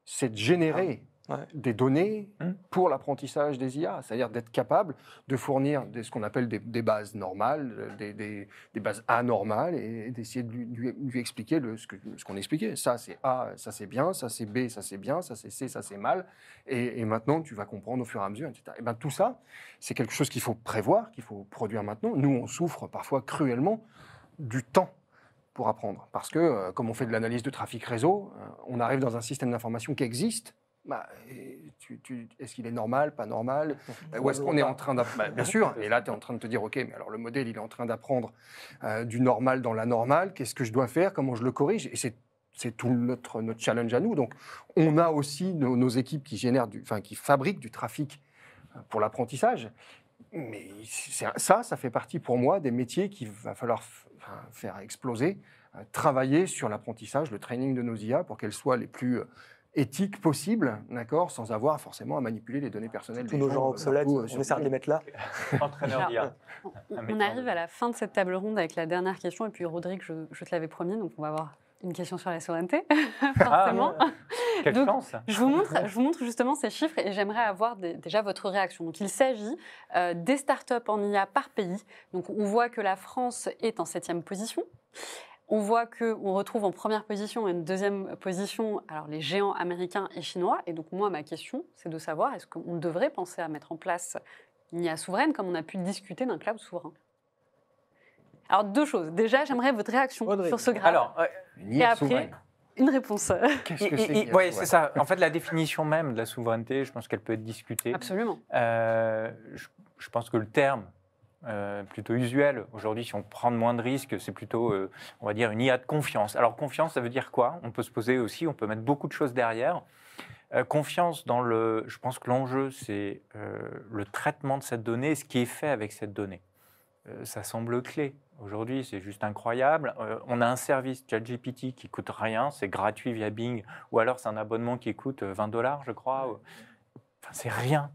c'est de générer Ouais. des données Hmm. pour l'apprentissage des IA, c'est-à-dire d'être capable de fournir des- ce qu'on appelle des, des bases normales, des, bases anormales, et d'essayer de lui, lui- lui expliquer le- ce qu'on expliquait. Ça, c'est A, ça c'est bien, ça c'est B, ça c'est bien, ça c'est C, ça c'est mal, et, et maintenant tu vas comprendre au fur et à mesure, etc. Et ben, tout ça, c'est quelque chose qu'il faut prévoir, qu'il faut produire maintenant. Nous, on souffre parfois cruellement du temps pour apprendre. Parce que, euh, comme on fait de l'analyse de trafic réseau, euh, on arrive dans un système d'information qui existe. Bah, et tu- tu- est-ce qu'il est normal, pas normal? Ou est-ce qu'on est en train d'apprendre? Bien sûr, <laughs> et là tu es en train de te dire, ok, mais alors le modèle, il est en train d'apprendre euh, du normal dans l'anormal, qu'est-ce que je dois faire, comment je le corrige? Et c'est c'est tout notre, notre challenge à nous. Donc, on a aussi nos, nos équipes qui génèrent, du, enfin, qui fabriquent du trafic euh, pour l'apprentissage. Mais ça, ça fait partie pour moi des métiers qu'il va falloir enfin, faire exploser, euh, travailler sur l'apprentissage, le training de nos IA pour qu'elles soient les plus éthiques possibles, d'accord, sans avoir forcément à manipuler les données personnelles. Tous nos gens, euh, obsolètes, euh, on essaie de les mettre là. <laughs> Entraîneur Alors, d'IA. On, <laughs> arrive à la fin de cette table ronde avec la dernière question. Et puis, Rodrigue, je, je te l'avais promis, donc on va avoir une question sur la souveraineté, <laughs> forcément. Quelle Donc, chance Je vous, montre, je vous montre justement ces chiffres et j'aimerais avoir des- déjà votre réaction. Donc, il s'agit euh, des startups en IA par pays. Donc, on voit que la France est en septième position. On voit qu'on retrouve en première position et une deuxième position alors les géants américains et chinois. Et donc, moi, ma question, c'est de savoir est-ce qu'on devrait penser à mettre en place une IA souveraine comme on a pu discuter d'un cloud souverain? Alors, deux choses. Déjà, j'aimerais votre réaction sur ce graphe. Alors, euh, Une et IA après, souveraine. une réponse. Qu'est-ce que il- c'est ça. En fait, la définition même de la souveraineté, je pense qu'elle peut être discutée. Absolument. Euh, je, je pense que le terme euh, plutôt usuel aujourd'hui, si on prend moins de risques, c'est plutôt, euh, on va dire, une IA de confiance. Alors confiance, ça veut dire quoi? On peut se poser aussi, on peut mettre beaucoup de choses derrière. Euh, confiance dans le, je pense que l'enjeu, c'est le traitement de cette donnée ce qui est fait avec cette donnée. Ça semble clé. Aujourd'hui, c'est juste incroyable. On a un service ChatGPT qui coûte rien, c'est gratuit via Bing, ou alors c'est un abonnement qui coûte euh, 20 dollars, je crois. Enfin, c'est rien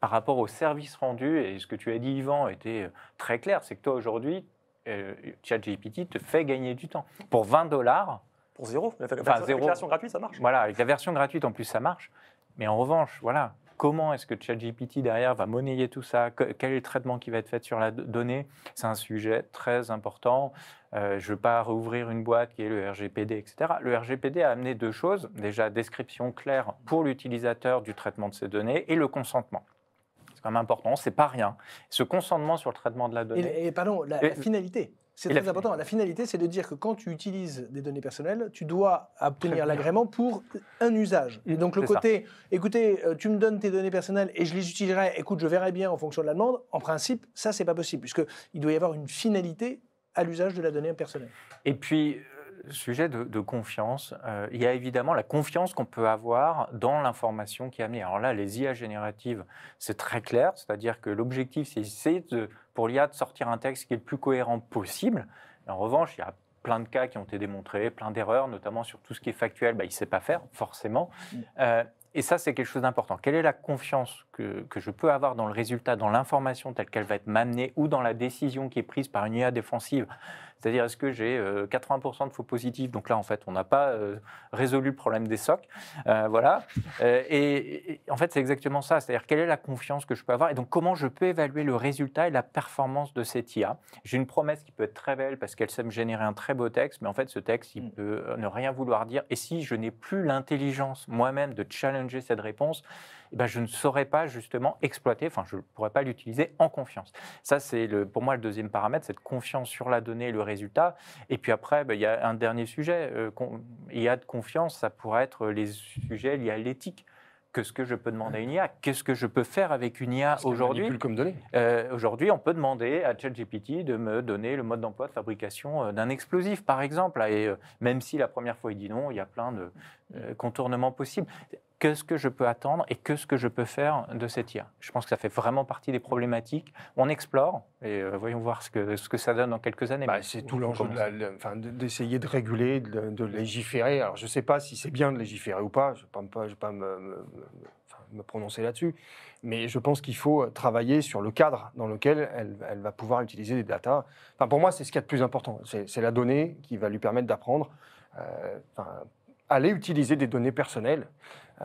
par rapport au service rendu. Et ce que tu as dit, Yvan, était euh, très clair. C'est que toi, aujourd'hui, euh, ChatGPT te fait gagner du temps. Pour 20 dollars, Pour zéro. La Enfin, version- zéro. la version gratuite, ça marche. voilà, avec la version gratuite, en plus, ça marche. Mais en revanche, voilà, comment est-ce que ChatGPT derrière va monnayer tout ça? Que- Quel est le traitement qui va être fait sur la do- donnée? C'est un sujet très important. Euh, je ne veux pas rouvrir une boîte qui est le RGPD, etc. Le RGPD a amené deux choses. Déjà, description claire pour l'utilisateur du traitement de ces données et le consentement. C'est quand même important, c'est pas rien. Ce consentement sur le traitement de la donnée. Et, et pardon, la, Et- la finalité. C'est la très important. La finalité, c'est de dire que quand tu utilises des données personnelles, tu dois obtenir l'agrément pour un usage. Et donc le ça. côté, écoutez, euh, tu me donnes tes données personnelles et je les utiliserai, écoute, je verrai bien en fonction de la demande, en principe, ça, c'est pas possible, puisqu'il doit y avoir une finalité à l'usage de la donnée personnelle. Et puis, sujet de, de confiance, euh, il y a évidemment la confiance qu'on peut avoir dans l'information qui est amenée. Alors là, les IA génératives, c'est très clair, c'est-à-dire que l'objectif, c'est essayer de, pour l'IA de sortir un texte qui est le plus cohérent possible. Et en revanche, il y a plein de cas qui ont été démontrés, plein d'erreurs, notamment sur tout ce qui est factuel, bah, il ne sait pas faire, forcément. Euh, et ça, c'est quelque chose d'important. Quelle est la confiance que, que je peux avoir dans le résultat, dans l'information telle qu'elle va être m'amenée ou dans la décision qui est prise par une IA défensive C'est-à-dire, est-ce que j'ai euh, 80% de faux positifs? Donc là, en fait, on n'a pas euh, résolu le problème des socs. Euh, voilà. Euh, et, et en fait, c'est exactement ça. C'est-à-dire, quelle est la confiance que je peux avoir? Et donc, comment je peux évaluer le résultat et la performance de cette IA J'ai une promesse qui peut être très belle parce qu'elle sait me générer un très beau texte, mais en fait, ce texte, il Mm. peut euh, ne rien vouloir dire. Et si je n'ai plus l'intelligence moi-même de challenger cette réponse, eh ben, je ne saurais pas justement exploiter, enfin, je ne pourrais pas l'utiliser en confiance. Ça, c'est le, pour moi le deuxième paramètre, cette confiance sur la donnée et le résultat. Et puis après, ben, il y a un dernier sujet. euh, con- il y a de confiance, ça pourrait être les sujets liés à l'éthique. Que que ce que je peux demander à une IA. Qu'est-ce que je peux faire avec une IA aujourd'hui comme données. Euh, Aujourd'hui, on peut demander à ChatGPT de me donner le mode d'emploi de fabrication euh, d'un explosif, par exemple. Et euh, même si la première fois il dit non, il y a plein de euh, contournements possibles. Qu'est-ce que je peux attendre et qu'est-ce que je peux faire de cette IA Je pense que ça fait vraiment partie des problématiques. On explore et euh, voyons voir ce que, ce que ça donne dans quelques années. Bah, c'est tout l'enjeu de- d'essayer de, réguler, de, de légiférer. Alors, je ne sais pas si c'est bien de légiférer ou pas, je ne vais pas, je vais pas me, prononcer là-dessus, mais je pense qu'il faut travailler sur le cadre dans lequel elle, elle va pouvoir utiliser des datas. Enfin, pour moi, c'est ce qu'il y a de plus important. C'est la donnée qui va lui permettre d'apprendre. euh, enfin, aller utiliser des données personnelles,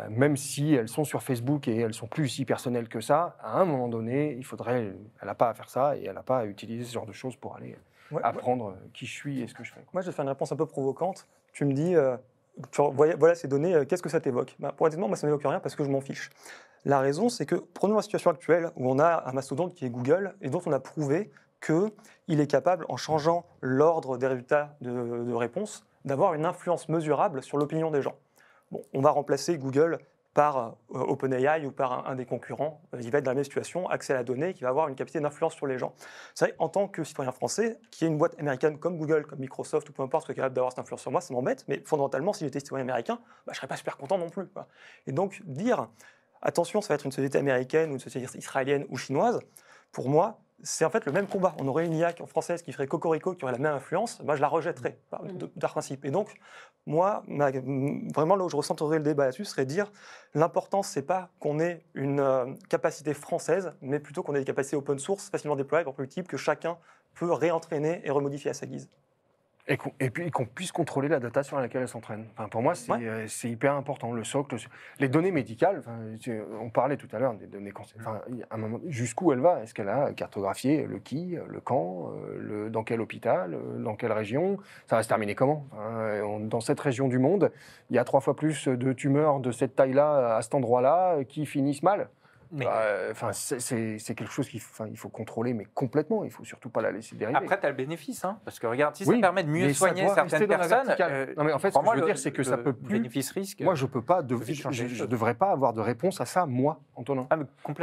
même si elles sont sur Facebook et elles sont plus si personnelles que ça, à un moment donné, il faudrait, elle n'a pas à faire ça et elle n'a pas à utiliser ce genre de choses pour aller Ouais, apprendre euh, qui je suis et ce que je fais. Moi, je vais faire une réponse un peu provocante. Tu me dis, euh, tu voilà, voilà ces données, euh, qu'est-ce que ça t'évoque? Ben, Pour honnêtement, moi, ça ne m'évoque rien parce que je m'en fiche. La raison, c'est que prenons la situation actuelle où on a un mastodonte qui est Google et dont on a prouvé qu'il est capable, en changeant l'ordre des résultats de, de réponse, d'avoir une influence mesurable sur l'opinion des gens. On va remplacer Google par euh, OpenAI ou par un, des concurrents. Euh, Il va être dans la même situation, accès à la donnée, qui va avoir une capacité d'influence sur les gens. C'est vrai, en tant que citoyen français, qui est une boîte américaine comme Google, comme Microsoft ou peu importe, soit capable d'avoir cette influence sur moi, ça m'embête, mais fondamentalement, si j'étais citoyen américain, bah, je ne serais pas super content non plus. Et donc, dire, attention, ça va être une société américaine ou une société israélienne ou chinoise, pour moi, c'est en fait le même combat. On aurait une IA en française qui ferait cocorico, qui aurait la même influence, moi je la rejetterais, par, de- par principe. Et donc, moi, ma- vraiment là où je recentrerais le débat là-dessus, serait dire l'important, c'est pas qu'on ait une euh, capacité française, mais plutôt qu'on ait des capacités open source facilement déployables, reproductibles, que chacun peut réentraîner et remodifier à sa guise. Et, puis qu'on puisse contrôler la data sur laquelle elle s'entraîne. Enfin, pour moi, c'est Ouais. euh, c'est hyper important. Le socle, les données médicales, enfin, on parlait tout à l'heure des données enfin, jusqu'où elle va? Est-ce qu'elle a cartographié le qui, le quand, euh, le, dans quel hôpital, euh, dans quelle région? Ça va se terminer comment? On- Dans cette région du monde, il y a trois fois plus de tumeurs de cette taille-là, à cet endroit-là, qui finissent mal. Mais- Bah, euh, Enfin, c'est- quelque chose qu'il faut, enfin, il faut contrôler, mais complètement. Il faut surtout pas la laisser dériver. Après, tu as le bénéfice, hein, parce que regarde, si Oui, ça permet de mieux soigner certaines personnes. verticale. Non, mais en fait, ce que je veux le- dire, c'est que ça peut plus- Bénéfice-risque. Moi, je peux pas, de- je, choses. devrais pas avoir de réponse à ça, moi, Antonin. Ah,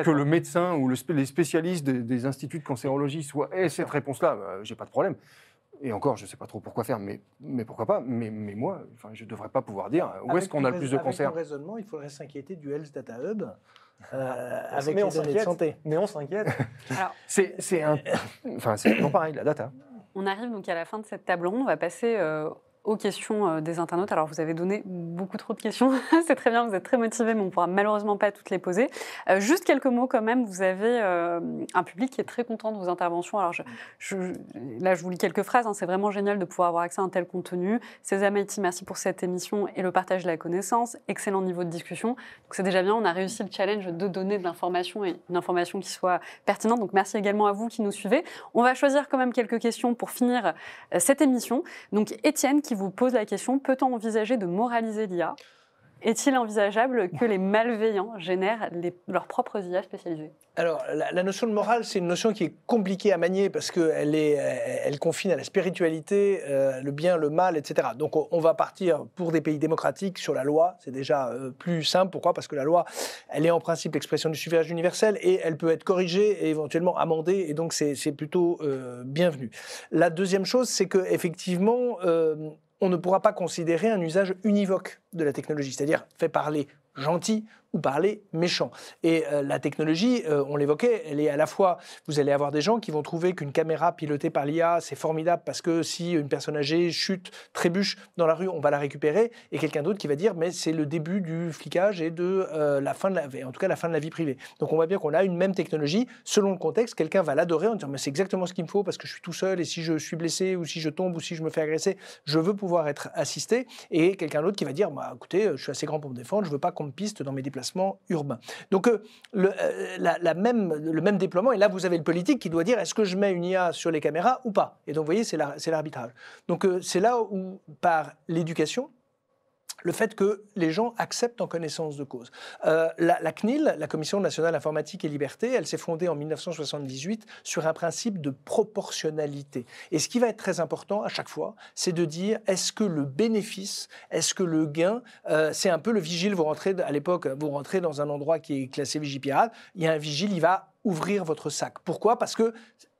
Que le médecin ou le les spécialistes des, des instituts de cancérologie soient aient cette réponse-là, euh, j'ai pas de problème. Et encore, je sais pas trop pourquoi faire, mais, mais pourquoi pas. Mais, mais moi, enfin, je devrais pas pouvoir dire euh, où Avec est-ce qu'on a le plus de rais- cancers. Avec raisonnement, il faudrait s'inquiéter du Health Data Hub euh, On- avec mais les on données de s'inquiète. santé. Mais on s'inquiète. <laughs> C'est c'est un, enfin, c'est non pareil la data. On arrive donc à la fin de cette table ronde. On va passer euh, aux questions euh, des internautes. Alors, vous avez donné beaucoup trop de questions. <laughs> C'est très bien, vous êtes très motivés, mais on ne pourra malheureusement pas toutes les poser. Euh, juste quelques mots quand même. Vous avez euh, un public qui est très content de vos interventions. Alors, là, je vous lis quelques phrases. hein. C'est vraiment génial de pouvoir avoir accès à un tel contenu. César Maïti, merci pour cette émission et le partage de la connaissance. Excellent niveau de discussion. Donc, c'est déjà bien. On a réussi le challenge de donner de l'information et une information qui soit pertinente. Donc, merci également à vous qui nous suivez. On va choisir quand même quelques questions pour finir cette émission. Donc, Étienne qui vous pose la question peut-on envisager de moraliser l'IA Est-il envisageable que les malveillants génèrent leurs propres IA spécialisées? Alors, la, notion de morale, c'est une notion qui est compliquée à manier parce qu'elle elle, confine à la spiritualité, euh, le bien, le mal, etc. Donc, on, va partir pour des pays démocratiques sur la loi. C'est déjà euh, plus simple. Pourquoi? Parce que la loi, elle est en principe l'expression du suffrage universel et elle peut être corrigée et éventuellement amendée. Et donc, c'est plutôt euh, bienvenu. La deuxième chose, c'est que effectivement, on ne pourra pas considérer un usage univoque de la technologie, c'est-à-dire fait parler gentil ou parler méchant. Et euh, la technologie, euh, on l'évoquait, elle est à la fois, vous allez avoir des gens qui vont trouver qu'une caméra pilotée par l'IA, c'est formidable parce que si une personne âgée chute, trébuche dans la rue, on va la récupérer, et quelqu'un d'autre qui va dire, mais c'est le début du flicage et de euh, la fin de la, en tout cas la fin de la vie privée. Donc on voit bien qu'on a une même technologie, selon le contexte, quelqu'un va l'adorer en disant, mais c'est exactement ce qu'il me faut parce que je suis tout seul et si je suis blessé ou si je tombe ou si je me fais agresser, je veux pouvoir être assisté, et quelqu'un d'autre qui va dire, bah, écoutez, je suis assez grand pour me défendre, je veux pas qu'on me piste dans mes déplacements urbains. Donc euh, le, euh, même, le même déploiement, et là vous avez le politique qui doit dire, est-ce que je mets une IA sur les caméras ou pas? Et donc vous voyez, c'est l'arbitrage. Donc euh, c'est là où, par l'éducation, le fait que les gens acceptent en connaissance de cause. Euh, la, CNIL, la Commission nationale informatique et liberté, elle s'est fondée en 1978 sur un principe de proportionnalité. Et ce qui va être très important à chaque fois, c'est de dire est-ce que le bénéfice, est-ce que le gain, euh, c'est un peu le vigile, vous rentrez à l'époque, vous rentrez dans un endroit qui est classé Vigipirate, il y a un vigile, il va ouvrir votre sac. Pourquoi? Parce que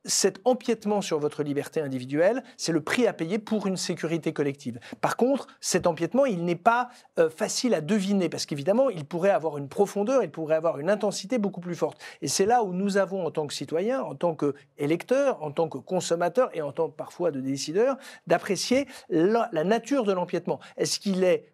cet empiètement sur votre liberté individuelle, c'est le prix à payer pour une sécurité collective. Par contre, cet empiètement, il n'est pas euh, facile à deviner, parce qu'évidemment, il pourrait avoir une profondeur, il pourrait avoir une intensité beaucoup plus forte. Et c'est là où nous avons, en tant que citoyens, en tant qu'électeurs, en tant que consommateurs et en tant parfois de décideurs, d'apprécier la, la nature de l'empiètement. Est-ce qu'il est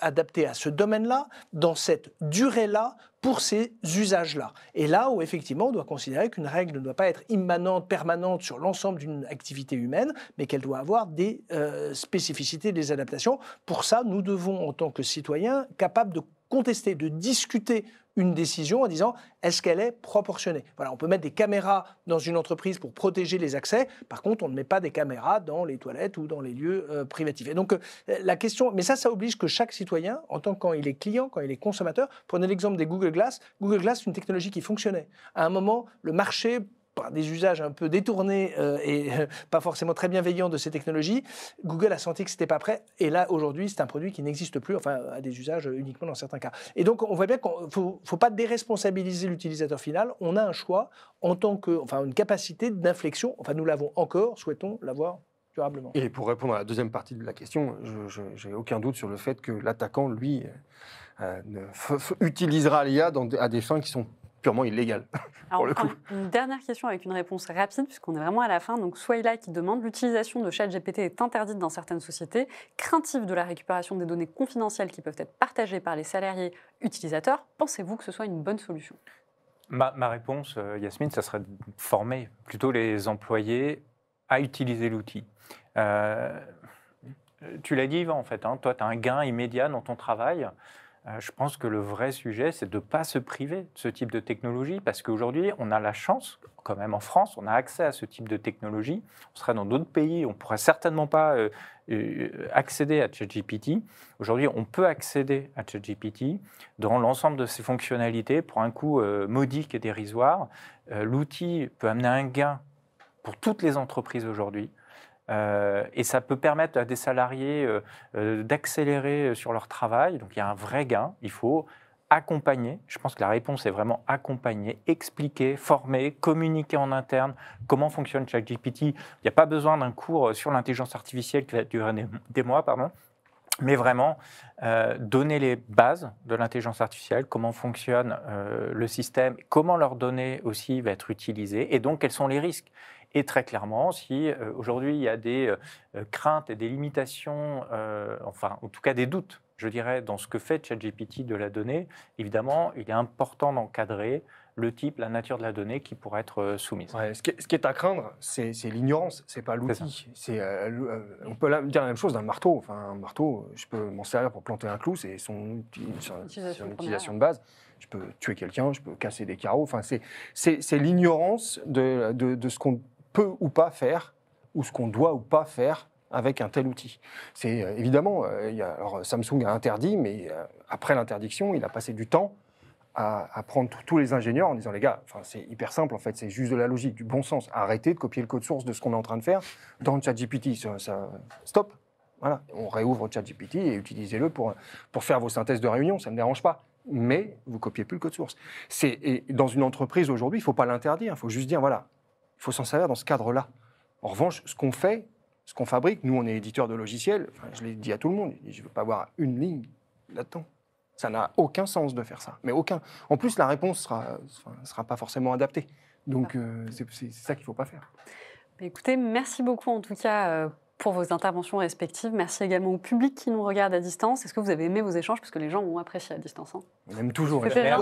adapté à ce domaine-là, dans cette durée-là, pour ces usages-là. Et là où effectivement on doit considérer qu'une règle ne doit pas être immanente, permanente sur l'ensemble d'une activité humaine, mais qu'elle doit avoir des euh, spécificités, des adaptations. Pour ça, nous devons, en tant que citoyens, capables de contester, de discuter une décision en disant est-ce qu'elle est proportionnée? Voilà, on peut mettre des caméras dans une entreprise pour protéger les accès. Par contre, on ne met pas des caméras dans les toilettes ou dans les lieux euh, privatifs. Et donc, euh, la question, mais ça, ça oblige que chaque citoyen, en tant quand il est client, quand il est consommateur, prenez l'exemple des Google Glass. Google Glass, c'est une technologie qui fonctionnait. À un moment, le marché des usages un peu détournés euh, et euh, pas forcément très bienveillants de ces technologies, Google a senti que c'était pas prêt. Et là, aujourd'hui, c'est un produit qui n'existe plus, enfin, à des usages uniquement dans certains cas. Et donc, on voit bien qu'il ne faut, faut, pas déresponsabiliser l'utilisateur final. On a un choix en tant que, enfin, une capacité d'inflexion. Enfin, nous l'avons encore, souhaitons l'avoir durablement. Et pour répondre à la deuxième partie de la question, je n'ai aucun doute sur le fait que l'attaquant, lui, euh, utilisera l'IA à des fins qui sont purement illégal. <laughs> pour le coup. Une dernière question avec une réponse rapide, puisqu'on est vraiment à la fin. Donc, Swayla qui demande l'utilisation de ChatGPT est interdite dans certaines sociétés, craintive de la récupération des données confidentielles qui peuvent être partagées par les salariés utilisateurs. Pensez-vous que ce soit une bonne solution? Ma, ma, réponse, euh, Yasmine, ça serait de former plutôt les employés à utiliser l'outil. Euh, tu l'as dit, Yvan, en fait. Hein, toi, tu as un gain immédiat dans ton travail. Euh, je pense que le vrai sujet, c'est de ne pas se priver de ce type de technologie, parce qu'aujourd'hui, on a la chance, quand même en France, on a accès à ce type de technologie. On serait dans d'autres pays, on ne pourrait certainement pas euh, euh, accéder à ChatGPT. Aujourd'hui, on peut accéder à ChatGPT dans l'ensemble de ses fonctionnalités pour un coût modique et dérisoire. L'outil peut amener un gain pour toutes les entreprises aujourd'hui. Euh, et ça peut permettre à des salariés euh, euh, d'accélérer sur leur travail. Donc il y a un vrai gain. Il faut accompagner. Je pense que la réponse est vraiment accompagner, expliquer, former, communiquer en interne comment fonctionne ChatGPT. Il n'y a pas besoin d'un cours sur l'intelligence artificielle qui va durer des mois, pardon mais vraiment donner les bases de l'intelligence artificielle, comment fonctionne le système, comment leurs données aussi vont être utilisées, et donc quels sont les risques. Et très clairement, si euh, aujourd'hui il y a des euh, euh, craintes et des limitations, enfin en tout cas des doutes, je dirais, dans ce que fait ChatGPT de la donnée, évidemment, il est important d'encadrer le type, la nature de la donnée qui pourrait être soumise. ce, qui est, ce, qui est, à craindre, c'est l'ignorance, c'est pas l'outil. on peut dire la même chose d'un marteau. Enfin, un marteau, je peux m'en servir pour planter un clou, c'est son, son, utilisation de base je peux tuer quelqu'un, je peux casser des carreaux. Enfin, c'est l'ignorance de, de, de, ce qu'on peut ou pas faire, ou ce qu'on doit ou pas faire avec un tel outil. C'est euh, évidemment, euh, alors, Samsung a interdit, mais euh, après l'interdiction, il a passé du temps à, prendre tous les ingénieurs en disant les gars, c'est hyper simple en fait, c'est juste de la logique, du bon sens. Arrêtez de copier le code source de ce qu'on est en train de faire dans ChatGPT. Ça, ça, stop. Voilà, on réouvre ChatGPT et utilisez-le pour, pour faire vos synthèses de réunion, ça ne dérange pas. Mais vous copiez plus le code source. C'est dans une entreprise aujourd'hui, il ne faut pas l'interdire, il faut juste dire voilà, il faut s'en servir dans ce cadre-là. En revanche, ce qu'on fait, ce qu'on fabrique, nous, on est éditeur de logiciels, je l'ai dit à tout le monde, je ne veux pas avoir une ligne là-dedans. Ça n'a aucun sens de faire ça, mais aucun. En plus, la réponse ne sera, sera pas forcément adaptée. Donc, euh, c'est ça qu'il ne faut pas faire. Écoutez, merci beaucoup en tout cas euh, pour vos interventions respectives. Merci également au public qui nous regarde à distance. Est-ce que vous avez aimé vos échanges? Parce que les gens ont apprécié à distance. Hein on aime toujours échanger.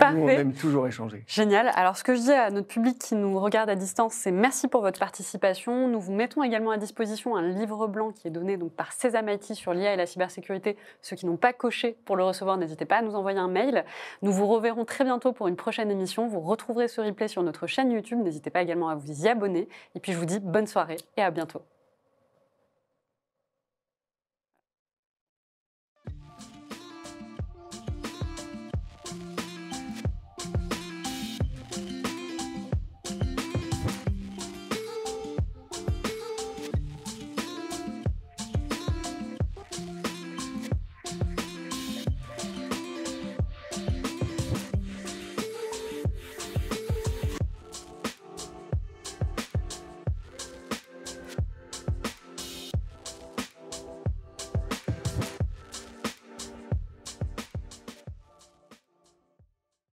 on aime toujours échanger. Génial. Alors, ce que je dis à notre public qui nous regarde à distance, c'est merci pour votre participation. Nous vous mettons également à disposition un livre blanc qui est donné donc, par Sésame IT sur l'IA et la cybersécurité. Ceux qui n'ont pas coché pour le recevoir, n'hésitez pas à nous envoyer un mail. Nous vous reverrons très bientôt pour une prochaine émission. Vous retrouverez ce replay sur notre chaîne YouTube. N'hésitez pas également à vous y abonner. Et puis, je vous dis bonne soirée et à bientôt.